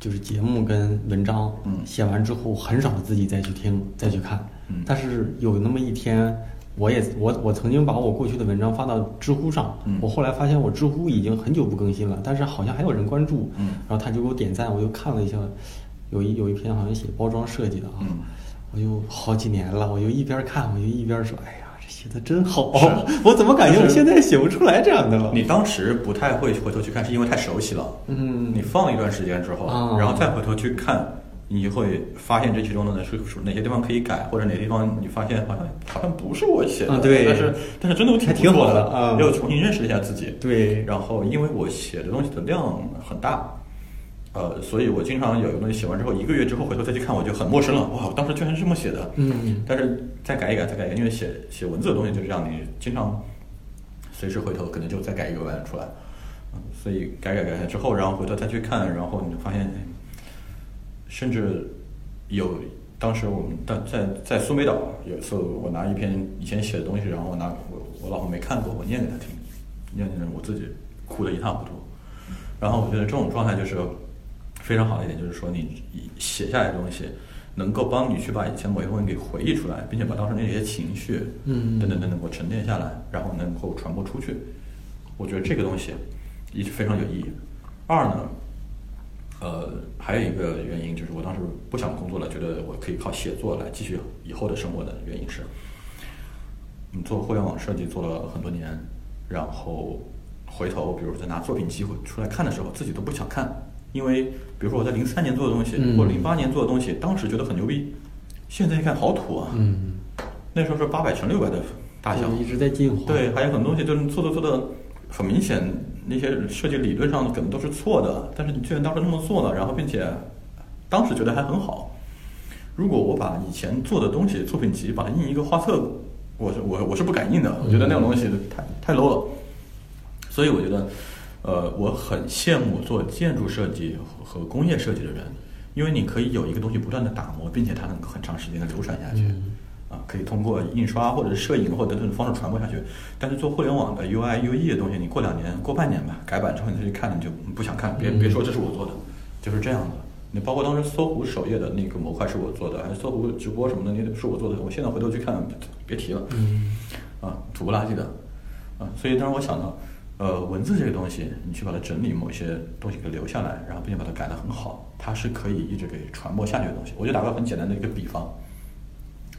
就是节目跟文章，嗯写完之后很少自己再去听再去看，嗯但是有那么一天，我也我我曾经把我过去的文章发到知乎上，嗯我后来发现我知乎已经很久不更新了，但是好像还有人关注，嗯然后他就给我点赞，我就看了一下，有一有一篇好像写包装设计的啊，嗯我就好几年了，我就一边看我就一边说，哎呀，这写的真好，我怎么感觉我现在写不出来这样的了？你当时不太会回头去看，是因为太熟悉了。嗯你放一段时间之后，啊然后再回头去看，你会发现这其中的是是哪些地方可以改，或者哪些地方你发现好像好像不是我写的，啊对但是但是真的还挺好挺不错的啊又重新认识了一下自己。对然后因为我写的东西的量很大，呃，所以我经常有一个东西写完之后，一个月之后回头再去看，我就很陌生了。哇，我当时居然是这么写的。嗯但是再改一改，再改一改，因为写写文字的东西就是这样，你经常随时回头可能就再改一个版本出来，嗯，所以改改改改之后，然后回头再去看，然后你就发现，哎甚至有当时我们在在在苏梅岛有一次，我拿一篇以前写的东西，然后我拿我我老婆没看过，我念给她听，念念我自己哭得一塌糊涂。然后我觉得这种状态就是非常好的一点，就是说你写下来的东西，能够帮你去把以前某些东西给回忆出来，并且把当时那些情绪，嗯等等等等，给我沉淀下来，然后能够传播出去。我觉得这个东西一是非常有意义。二呢，呃，还有一个原因就是我当时不想工作了，觉得我可以靠写作来继续以后的生活的原因是，你，做互联网设计做了很多年，然后回头比如在拿作品集出来看的时候，自己都不想看，因为比如说我在零三年做的东西，嗯或者零八年做的东西，当时觉得很牛逼，现在一看好土啊，嗯，那时候是八百乘六百的大小，一直在进化。对，还有很多东西就是做着做着很明显，那些设计理论上可能都是错的，但是你居然当时那么做了，然后并且当时觉得还很好。如果我把以前做的东西作品集把它印一个画册，我是我我是不敢印的，我觉得那种东西太太 low 了。所以我觉得，呃，我很羡慕做建筑设计和工业设计的人，因为你可以有一个东西不断的打磨，并且它能够很长时间的流传下去。嗯啊，可以通过印刷或者是摄影或者等等的方式传播下去。但是做互联网的 UI、UE 的东西，你过两年、过半年吧，改版之后你再去看，你就不想看，别别说这是我做的，就是这样的。你包括当时搜狐首页的那个模块是我做的，还是搜狐直播什么的，那是我做的。我现在回头去看，别提了，嗯啊，土不拉几的，啊，所以当时我想到，呃，文字这个东西，你去把它整理某一些东西给留下来，然后并且把它改得很好，它是可以一直给传播下去的东西。我就打个很简单的一个比方，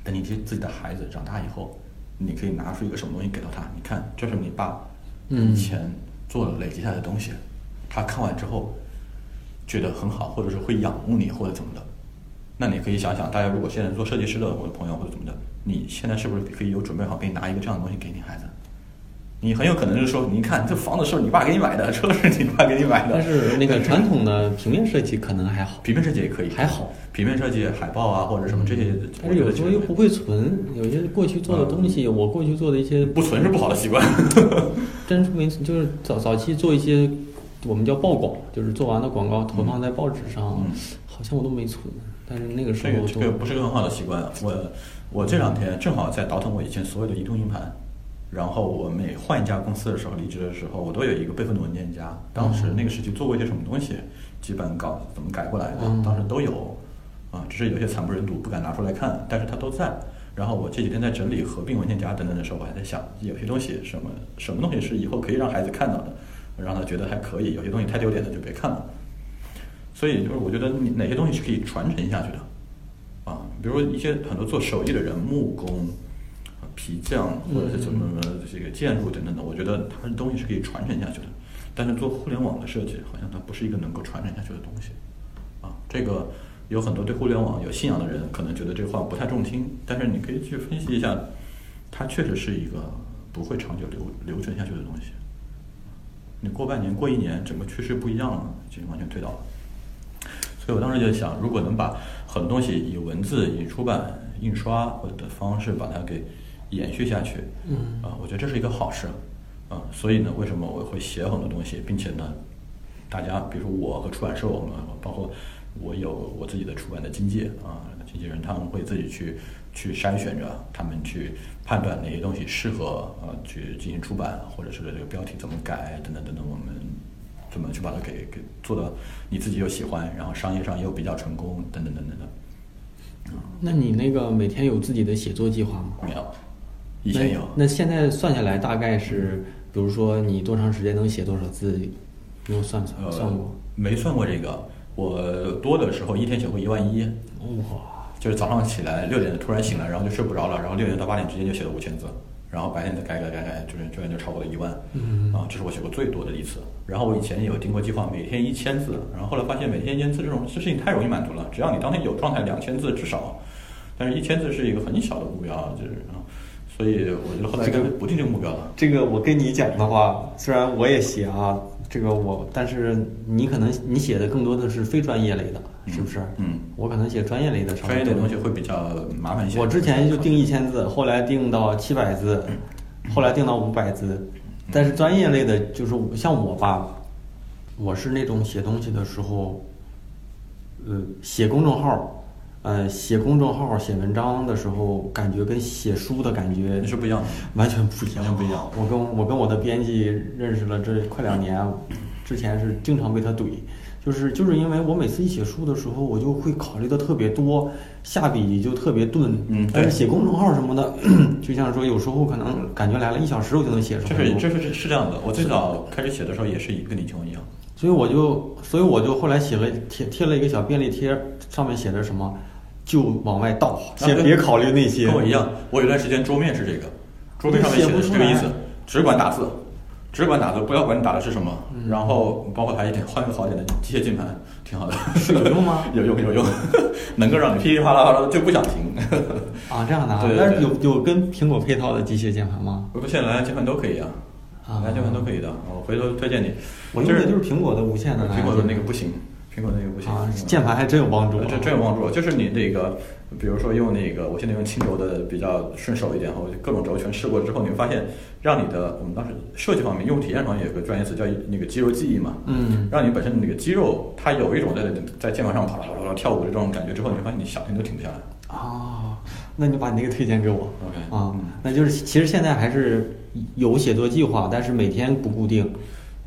等你自自己的孩子长大以后，你可以拿出一个什么东西给到他，你看，这是你爸以前做了累积下来的东西，他看完之后觉得很好，或者是会仰慕你或者怎么的，那你可以想想，大家如果现在做设计师的我的朋友或者怎么的，你现在是不是可以有准备好，可以拿一个这样的东西给你孩子？你很有可能就是说，你看这房子是你爸给你买的，车是你爸给你买的，但是那个传统的平面设计可能还好，平面设计也可以，还好。平面设计、海报啊或者什么这些，但是有时候又不会存，有些过去做的东西，我过去做的一些不存是不好的习惯。真没就是早早期做一些我们叫报广，就是做完的广告投放在报纸上，嗯好像我都没存。但是那个时这个这候都个不是个很好的习惯。我我这两天正好在倒腾我以前所有的移动硬盘，然后我每换一家公司的时候，离职的时候，我都有一个备份的文件夹。当时那个时期做过一些什么东西，基本稿子怎么改过来的，嗯当时都有。啊，只是有些惨不忍睹，不敢拿出来看，但是它都在。然后我这几天在整理合并文件夹等等的时候，我还在想，有些东西什么什么东西是以后可以让孩子看到的，让他觉得还可以；有些东西太丢脸的就别看了。所以就是我觉得你哪些东西是可以传承下去的，啊，比如说一些很多做手艺的人，木工、啊皮匠或者是怎么怎么这个建筑等等的，我觉得它的东西是可以传承下去的。但是做互联网的设计，好像它不是一个能够传承下去的东西，啊，这个有很多对互联网有信仰的人可能觉得这话不太中听，但是你可以去分析一下，它确实是一个不会长久流流传下去的东西。你过半年、过一年，整个趋势不一样了，已经完全推倒了。所以我当时就想，如果能把很多东西以文字、以出版、印刷或者的方式把它给延续下去，嗯啊，我觉得这是一个好事，啊，所以呢，为什么我会写很多东西，并且呢，大家比如说我和出版社，我们包括我有我自己的出版的经纪啊，经纪人他们会自己去去筛选着，他们去判断哪些东西适合呃去进行出版，或者是这个标题怎么改等等等等，我们怎么去把它给给做的你自己又喜欢，然后商业上又比较成功，等等等等的。那你那个每天有自己的写作计划吗？没有，以前有。那那现在算下来大概是，比如说你多长时间能写多少字？你有算算算过？呃，没算过这个。我多的时候一天写过一万一，哇，就是早上起来六点突然醒来，然后就睡不着了，然后六点到八点之间就写了五千字，然后白天再改改改改，就是居然就超过了一万。嗯啊，这是我写过最多的一次。然后我以前也有定过计划，每天一千字，然后后来发现每天一千字这种这事情太容易满足了，只要你当天有状态，两千字至少。但是一千字是一个很小的目标，就是啊，所以我觉得后来这个不定这个目标了。这个我跟你讲的话，虽然我也写啊，这个我，但是你可能你写的更多的是非专业类的，是不是？嗯，我可能写专业类的专业的东西会比较麻烦一些。我之前就定一千字，后来定到七百字，后来定到五百字。但是专业类的，就是像我吧，我是那种写东西的时候，呃，写公众号，呃，写公众号、写文章的时候，感觉跟写书的感觉是不一样的。完全不一样，完全不一样。我跟我跟我的编辑认识了这快两年，之前是经常被他怼，就是就是因为我每次一写书的时候，我就会考虑的特别多，下笔就特别钝。嗯但是写公众号什么的，就像说有时候可能感觉来了一小时我就能写出这来。是这是是这样的。我最早开始写的时候也是跟你情况一样。所以我就所以我就后来写了贴贴了一个小便利贴，上面写着什么，就往外倒，先别考虑那些。跟我一样，我有段时间桌面是这个，桌面上面写的是这个意思，只管打字，只管打字，不要管你打的是什么。然后包括还一点换个好点的机械键盘，挺好的。是有用吗？有用有用，能够让你噼里啪啦就不想停。啊，这样的啊，但是有有跟苹果配套的机械键盘吗？不过现在蓝牙键盘都可以啊，啊蓝牙键盘都可以的。我回头推荐你。我用的就是苹果的无线的苹果的那个不行，苹果那个不行。啊，键盘还真有帮助啊。这真有帮助，就是你那个，比如说用那个，我现在用轻轴的比较顺手一点，我各种轴全试过之后，你会发现，让你的我们当时设计方面、用户体验方面有个专业词叫那个肌肉记忆嘛，嗯，让你本身那个肌肉它有一种在在键盘上跑啦跑啦跳舞的这种感觉之后，你会发现你想停都停不下来。啊，那你把你那个推荐给我 OK，啊嗯，那就是其实现在还是有写作计划，但是每天不固定。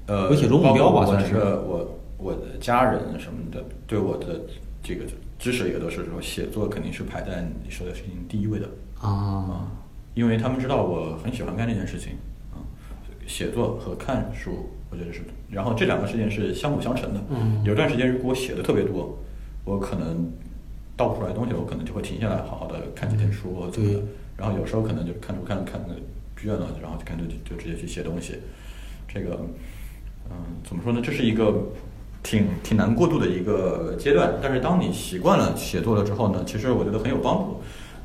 呃，有写作目标吧算是这个我我的家人什么的对我的这个支持也都是说写作肯定是排在你说的事情第一位的。啊，啊，因为他们知道我很喜欢干这件事情，啊，写作和看书，我觉得是，然后这两个事情是相辅相成的。嗯有段时间如果我写的特别多，我可能倒不出来东西，我可能就会停下来，好好的看几天书或者怎么的对。然后有时候可能就看书看着看着倦了，然后就干脆就就直接去写东西。这个，嗯，怎么说呢？这是一个挺挺难过渡的一个阶段。但是当你习惯了写作了之后呢，其实我觉得很有帮助。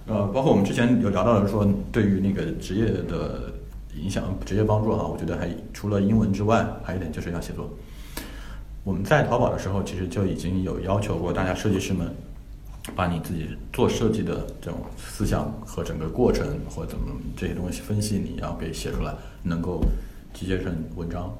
呃，包括我们之前有聊到的说，对于那个职业的影响、职业帮助哈，我觉得还除了英文之外，还有一点就是要写作。我们在淘宝的时候，其实就已经有要求过大家设计师们，把你自己做设计的这种思想和整个过程或怎么这些东西分析，你要给写出来，能够集结成文章。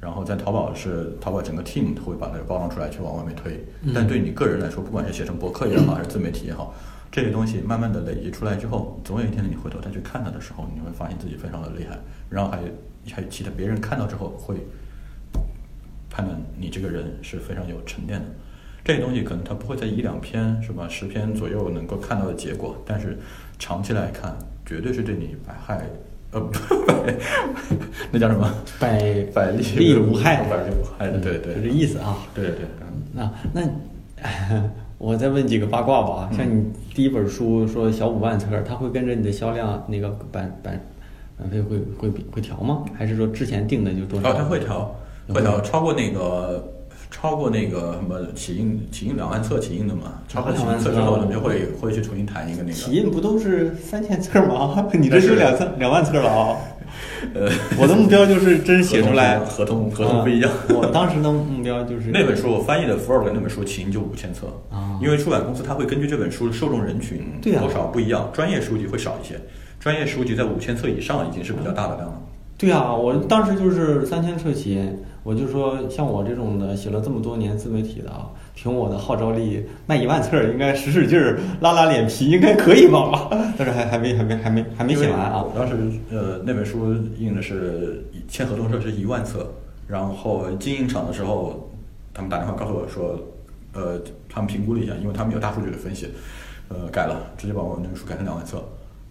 然后在淘宝是淘宝整个 team 会把那个包装出来，去往外面推。但对你个人来说，不管是写成博客也好，还是自媒体也好，这些东西慢慢的累积出来之后，总有一天你回头再去看它的时候，你会发现自己非常的厉害。然后还有还有其他别人看到之后会判断你这个人是非常有沉淀的。这些东西可能它不会在一两篇是吧，十篇左右能够看到的结果，但是长期来看，绝对是对你百害，呃，百 那叫什么？百百利利无害，百利无害的，对对，就这意思啊。对对那那我再问几个八卦吧，像你第一本书说小五万册，它会跟着你的销量那个版版版费会会比会调吗？还是说之前定的就多少？哦，它会调，会调，超过那个。超过那个什么起印起印两万册起印的嘛，超过两万册之后，你就会会去重新谈一个那个。起印不都是三千册吗？你这就两三两万册了啊！呃，我的目标就是真写出来，合同合同不一样。我当时的目标就是那本书我翻译的《福尔格》那本书起印就五千册啊，因为出版公司它会根据这本书的受众人群多少不一样，专业书籍会少一些，专业书籍在五千册以上已经是比较大的量了。对啊，我当时就是三千册起，我就说像我这种的写了这么多年自媒体的啊，凭我的号召力卖一万册，应该使使劲儿拉拉脸皮，应该可以吧？但是还还没还没还没还没写完啊。当时呃那本书印的是签合同时候是一万册，然后进印厂的时候，他们打电话告诉我说，呃，他们评估了一下，因为他们有大数据的分析，呃，改了，直接把我那本书改成两万册，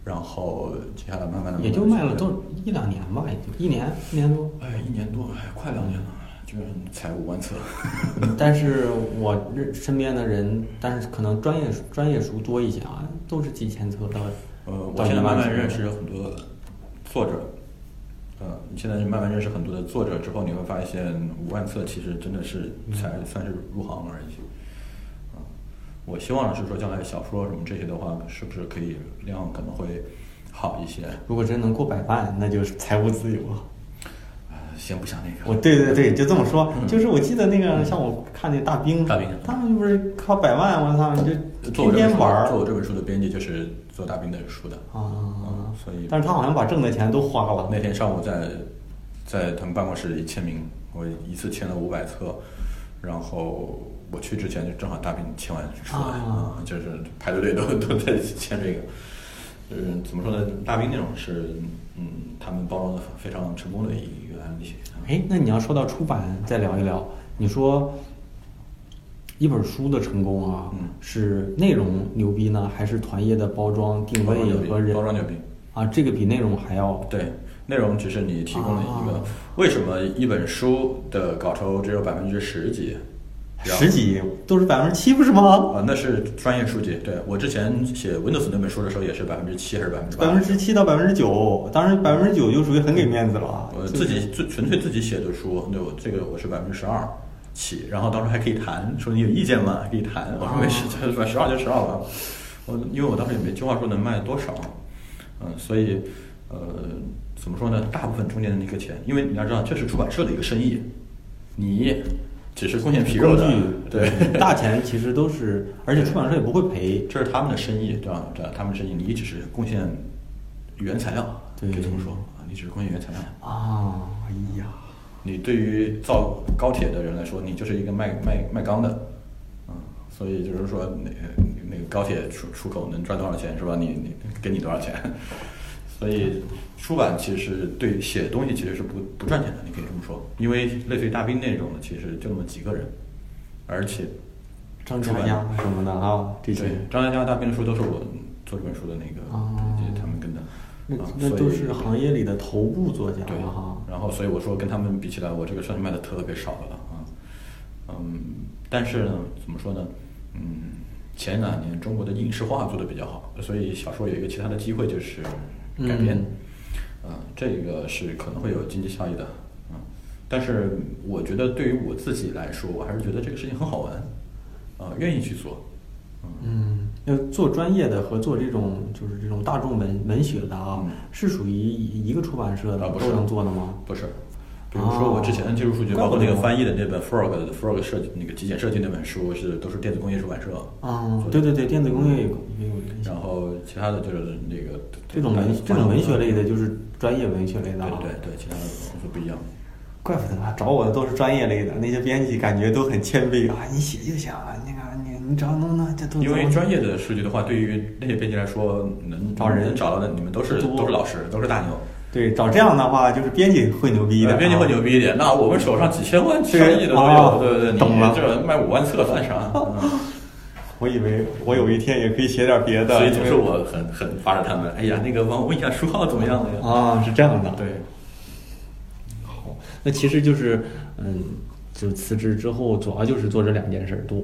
然后接下来慢慢的也就卖了都一两年吧，也就一年一年多。哎，一年多，哎，快两年了，居然才五万册。但是我认身边的人，但是可能专业专业书多一些啊，都是几千册到。呃，我现在慢慢认识很多作者，呃，你现在慢慢认识很多的作者之后，你会发现五万册其实真的是才算是入行而已。啊，我希望是说将来小说什么这些的话，是不是可以量可能会好一些？如果真能过百万，那就是财务自由了。先不想那个，我对对对，就这么说。就是我记得那个，像我看那大兵，大兵，他们不是靠百万，我操，你就天天玩。做我这本书的编辑就是做大兵的书的啊，所以。但是他好像把挣的钱都花了。那天上午在在他们办公室里签名，我一次签了五百册，然后我去之前就正好大兵签完出来啊，就是排着队都 都在签这个。嗯，怎么说呢？大兵那种是，嗯，他们包装的非常成功的一个案例。哎，那你要说到出版，再聊一聊。你说一本书的成功啊，是内容牛逼呢，还是团业的包装定位和人包装牛逼？啊，这个比内容还要对。内容只是你提供了一个，为什么一本书的稿酬只有百分之十几？十几都是百分之七，不是吗？啊，那是专业书籍。对我之前写 Windows 那本书的时候，也是百分之七还是百分之八百分之七到百分之九，当然百分之九就属于很给面子了。我自己最纯粹自己写的书，对我这个我是百分之十二起，然后当时还可以谈，说你有意见吗？还可以谈。我说没事，就十二就十二吧。我因为我当时也没计划说能卖多少，嗯，所以呃，怎么说呢？大部分中间的那个钱，因为你要知道，这是出版社的一个生意，你。只是贡献皮肉的，对，大钱其实都是，而且出版社也不会赔，这是他们的生意，对吧？对，他们生意，你只是贡献原材料，可以这么说啊，你只是贡献原材料啊。哎呀，你对于造高铁的人来说，你就是一个卖卖卖钢的，嗯，所以就是说，那那个高铁出出口能赚多少钱，是吧？你你给你多少钱？所以出版其实对写东西其实是不不赚钱的，你可以这么说，因为类似于大兵那种的，其实就那么几个人，而且张嘉佳什么的啊，这些张嘉佳、大兵的书都是我做这本书的那个，他们跟的，那那都是行业里的头部作家对哈。然后所以我说跟他们比起来，我这个算是卖的特别少的了啊，嗯，但是呢，怎么说呢，嗯，前两年中国的影视化做的比较好，所以小说有一个其他的机会就是。改编，啊，这个是可能会有经济效益的，嗯，但是我觉得对于我自己来说，我还是觉得这个事情很好玩，呃，愿意去做，嗯，要做专业的和做这种就是这种大众文文学的啊，是属于一个出版社的都能做的吗？不是。比如说我之前的技术数据，包括那个翻译的那本 Frog Frog 设计那个极简设计那本书，是都是电子工业出版社。啊，对对对，电子工业也有。然后其他的就是那个这种文这种文学类的，就是专业文学类的。对对对，其他的是不一样。怪不得找我的都是专业类的，那些编辑感觉都很谦卑啊，你写就行啊，那个你你只要能能这都。因为专业的数据的话，对于那些编辑来说，能找人找到的，你们都是都是老师，都是大牛。对，找这样的话就是编辑会牛逼一点，编辑会牛逼一点。那我们手上几千万、千亿的都有，对对对，懂了。这卖五万册算啥？我以为我有一天也可以写点别的，所以总是我很很发着他们。哎呀，那个帮我问一下书号怎么样了呀？啊，是这样的。对。好，那其实就是嗯，就辞职之后，主要就是做这两件事多。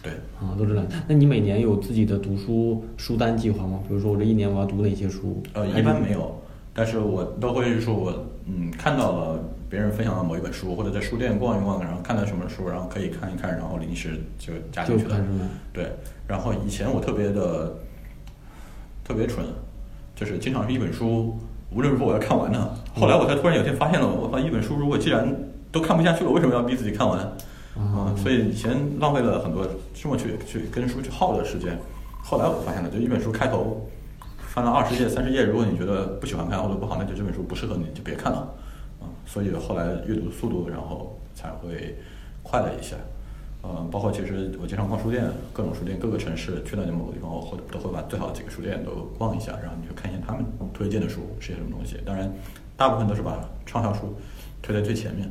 对。啊，都这两。那你每年有自己的读书书单计划吗？比如说我这一年我要读哪些书？呃，一般没有。但是我都会说，我嗯看到了别人分享的某一本书，或者在书店逛一逛，然后看到什么书，然后可以看一看，然后临时就加进去了。对，然后以前我特别的特别蠢，就是经常是一本书无论如何我要看完的。后来我才突然有一天发现了，我发现一本书如果既然都看不下去了，为什么要逼自己看完？啊，所以以前浪费了很多这么去去跟书去耗的时间。后来我发现了，就一本书开头。翻了二十页、三十页，如果你觉得不喜欢看或者不好，那就这本书不适合你，就别看了，啊，所以后来阅读速度然后才会快了一些，嗯，包括其实我经常逛书店，各种书店，各个城市去到你某个地方，我会都会把最好的几个书店都逛一下，然后你就看一下他们推荐的书是些什么东西。当然，大部分都是把畅销书推在最前面，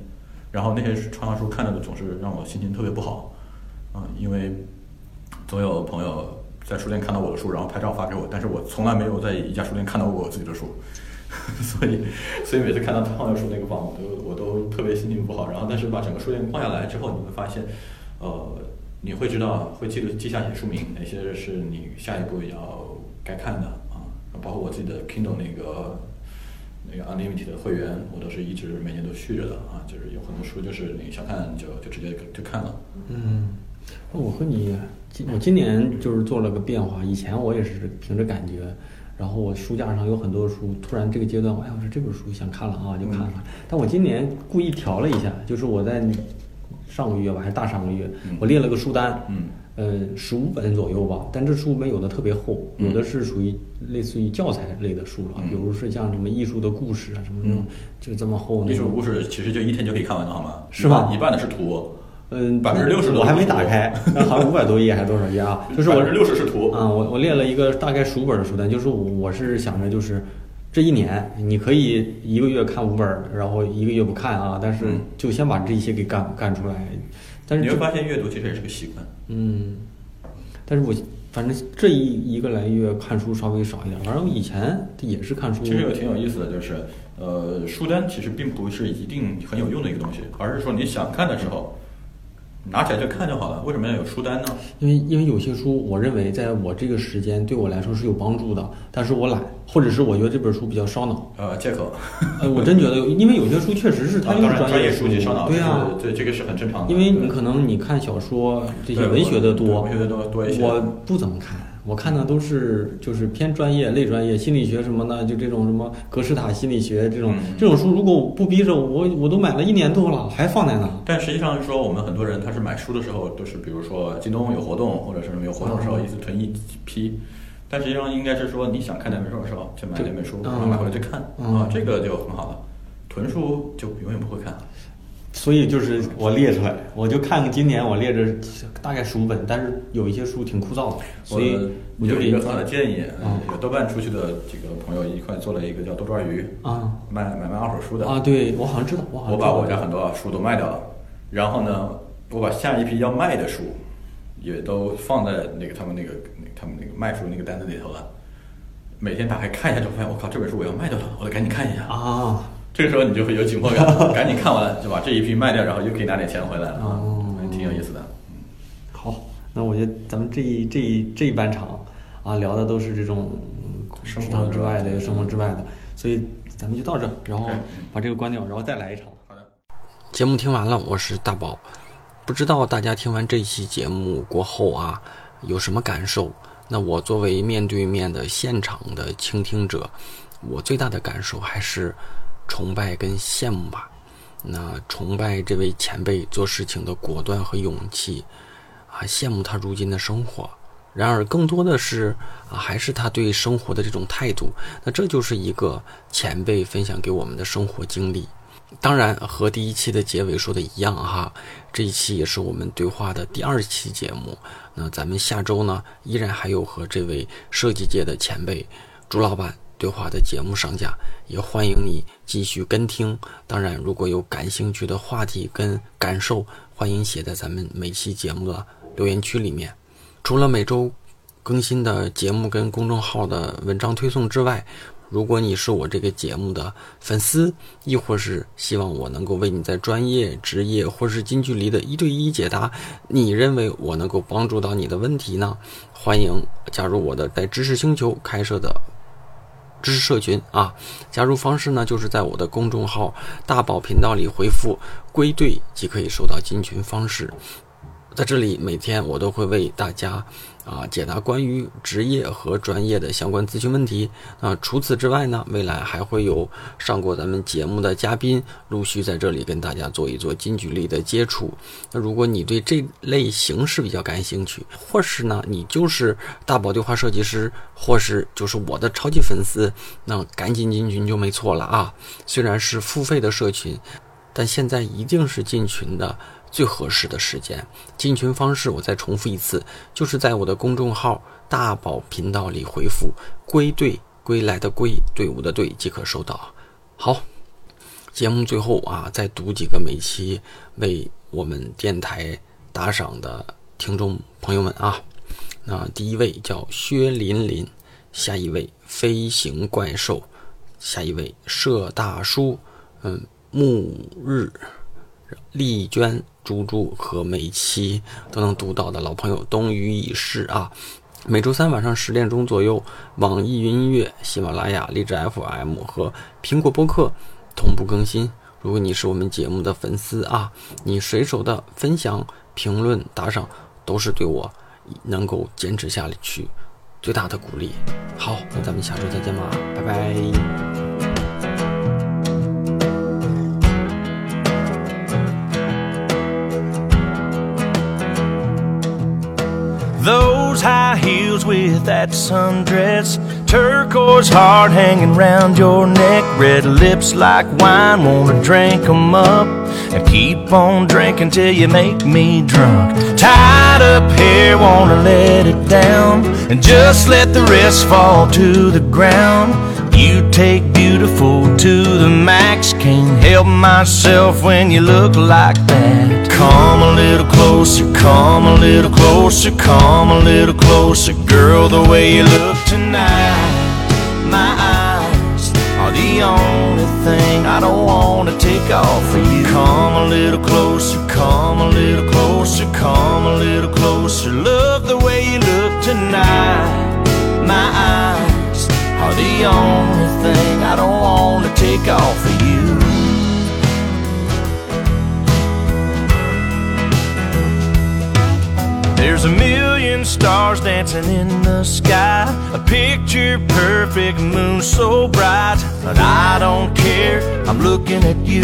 然后那些畅销书看到的总是让我心情特别不好，啊、因为总有朋友在书店看到我的书，然后拍照发给我，但是我从来没有在一家书店看到过我自己的书，所以所以每次看到畅销书那个榜，我都我都特别心情不好。然后但是把整个书店逛下来之后，你会发现，呃，你会知道会记得记下你的书名，哪些是你下一步要该看的啊，包括我自己的 Kindle 那个。那个 Unlimited 的会员，我都是一直每年都续着的啊，就是有很多书就是你想看就就直接就看了。嗯，那我和你今我今年就是做了个变化，以前我也是凭着感觉，然后我书架上有很多书，突然这个阶段，哎，我说这本书想看了啊，就看了。但我今年故意调了一下，就是我在上个月吧，还是大上个月，嗯我列了个书单，嗯呃，十五本左右吧，但这书本有的特别厚，有的是属于类似于教材类的书了，嗯比如是像什么艺术的故事啊，什么那种，就这么厚那种艺术故事其实就一天就可以看完的好吗？是吧一半的是图，嗯，百分之六十我还没打开，好像五百多页还是多少页啊？就是我六十是图。啊、我我列了一个大概十五本的书单，就是我我是想着就是这一年你可以一个月看五本，然后一个月不看啊，但是嗯就先把这些给干干出来。但是你会发现阅读其实也是个习惯。嗯，但是我反正这一一个来月看书稍微少一点，反正我以前也是看书。其实有挺有意思的，就是呃，书单其实并不是一定很有用的一个东西，而是说你想看的时候，拿起来就看就好了。为什么要有书单呢？因为因为有些书，我认为在我这个时间对我来说是有帮助的，但是我懒，或者是我觉得这本书比较烧脑。呃，借口。呃，我真觉得，因为有些书确实是它啊，就是当然，专业业书籍烧脑，对啊，对这个是很正常的。因为你可能你看小说这些文学的多，文学的多多一些我不怎么看，我看的都是就是偏专业、类专业、心理学什么的，就这种什么格式塔心理学这种、嗯这种书，如果不逼着我，我都买了一年多了，还放在那。但实际上是说，我们很多人他是买书的时候都是，比如说京东有活动，或者是什么有活动的时候，嗯一次囤一批。但实际上应该是说，你想看哪本书的时候，就买哪本书，嗯然后买回来就看嗯啊，这个就很好了。囤书就永远不会看。所以就是我列出来，我就看今年我列着大概十五本，但是有一些书挺枯燥的，所以我就给有一个很好的建议，嗯有豆瓣出去的几个朋友一块做了一个叫多抓鱼，啊卖买卖二手书的啊，对我好像知道，我好像知道我把我家很多书都卖掉了，然后呢，我把下一批要卖的书也都放在那个他们那个那个他们那个卖书那个单子里头了。每天打开看一下，就发现我靠，这本书我要卖掉了，我得赶紧看一下。啊。这个时候你就会有紧迫感，赶紧看完就把这一批卖掉，然后又可以拿点钱回来了啊哦，挺有意思的。好，那我觉得咱们这一这一这一半场啊，聊的都是这种嗯生活之外的、生活之外的，所以咱们就到这，然后把这个关掉，然后再来一场。好的，节目听完了，我是大宝。不知道大家听完这期节目过后啊，有什么感受？那我作为面对面的现场的倾听者，我最大的感受还是崇拜跟羡慕吧。那崇拜这位前辈做事情的果断和勇气，啊，羡慕他如今的生活。然而，更多的是啊，还是他对生活的这种态度。那这就是一个前辈分享给我们的生活经历。当然，和第一期的结尾说的一样哈，这一期也是我们对话的第二期节目。那咱们下周呢，依然还有和这位设计界的前辈朱老板对话的节目上架，也欢迎你继续跟听。当然，如果有感兴趣的话题跟感受，欢迎写在咱们每期节目的留言区里面。除了每周更新的节目跟公众号的文章推送之外，如果你是我这个节目的粉丝，亦或是希望我能够为你在专业、职业或是近距离的一对一解答，你认为我能够帮助到你的问题呢？欢迎加入我的在知识星球开设的知识社群啊！加入方式呢，就是在我的公众号“大宝频道”里回复“归队”即可以收到进群方式。在这里，每天我都会为大家啊解答关于职业和专业的相关咨询问题。啊，除此之外呢，未来还会有上过咱们节目的嘉宾陆续在这里跟大家做一做近距离的接触。那如果你对这类形式比较感兴趣，或是呢你就是大宝对话设计师，或是就是我的超级粉丝，那赶紧进群就没错了啊！虽然是付费的社群，但现在一定是进群的最合适的时间。进群方式我再重复一次，就是在我的公众号“大宝频道”里回复“归队”，归来的归，队伍的队即可收到。好，节目最后啊，再读几个每期为我们电台打赏的听众朋友们啊。那第一位叫薛林林，下一位飞行怪兽，下一位社大叔，嗯，暮日，丽娟。猪猪和每期都能读到的老朋友冬雨已逝啊！每周三晚上十点钟左右，网易云音乐、喜马拉雅、荔枝 FM 和苹果播客同步更新。如果你是我们节目的粉丝啊，你随手的分享、评论、打赏，都是对我能够坚持下去最大的鼓励。好，那咱们下周再见吧，拜拜。Those high heels with that sundress, turquoise heart hanging round your neck, red lips like wine, wanna drink 'em up and keep on drinking till you make me drunk. Tied up here, wanna let it down and just let the rest fall to the ground. You take beautiful to the max. Can't help myself when you look like that. Come a little closer, come a little closer, come a little closer, girl. The way you look tonight, my eyes are the only thing I don't wanna take off for you. Come a little closer, come a little closer, come a little closer. Love the way you look tonight, my eyes are the only thing I don't want to take off of you. There's a million stars dancing in the sky, a picture perfect moon so bright. But I don't care, I'm looking at you.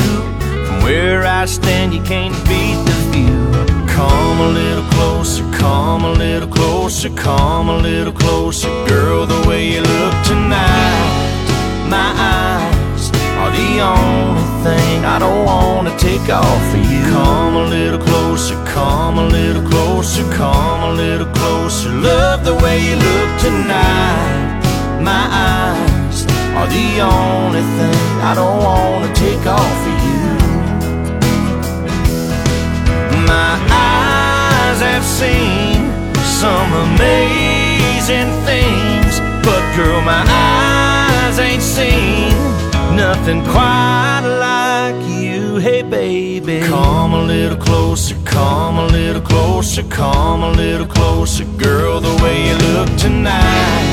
From where I stand, you can't beat the view. Come a little closer, come a little closer, come a little closer, girl, the way you look tonight. My eyes are the only thing I don't wanna take off of you. Come a little closer, come a little closer, come a little closer. Love the way you look tonight. My eyes are the only thing I don't wanna take off of you. My eyes have seen some amazing things, but girl, my eyes ain't seen nothing quite like you. Hey, baby, come a little closer, come a little closer, come a little closer, girl, the way you look tonight.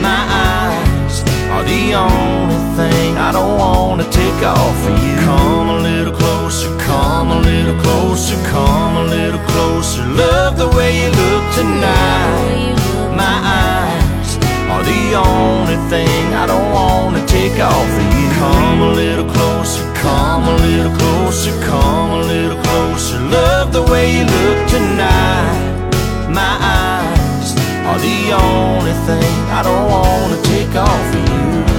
My eyes are the only thing I don't wanna take off for you. Come a little closer, closer, come a little closer, come a little closer. Love the way you look tonight. My eyes are the only thing I don't want to take off of you. Come a little closer, come a little closer, come a little closer. Love the way you look tonight. My eyes are the only thing I don't want to take off of you.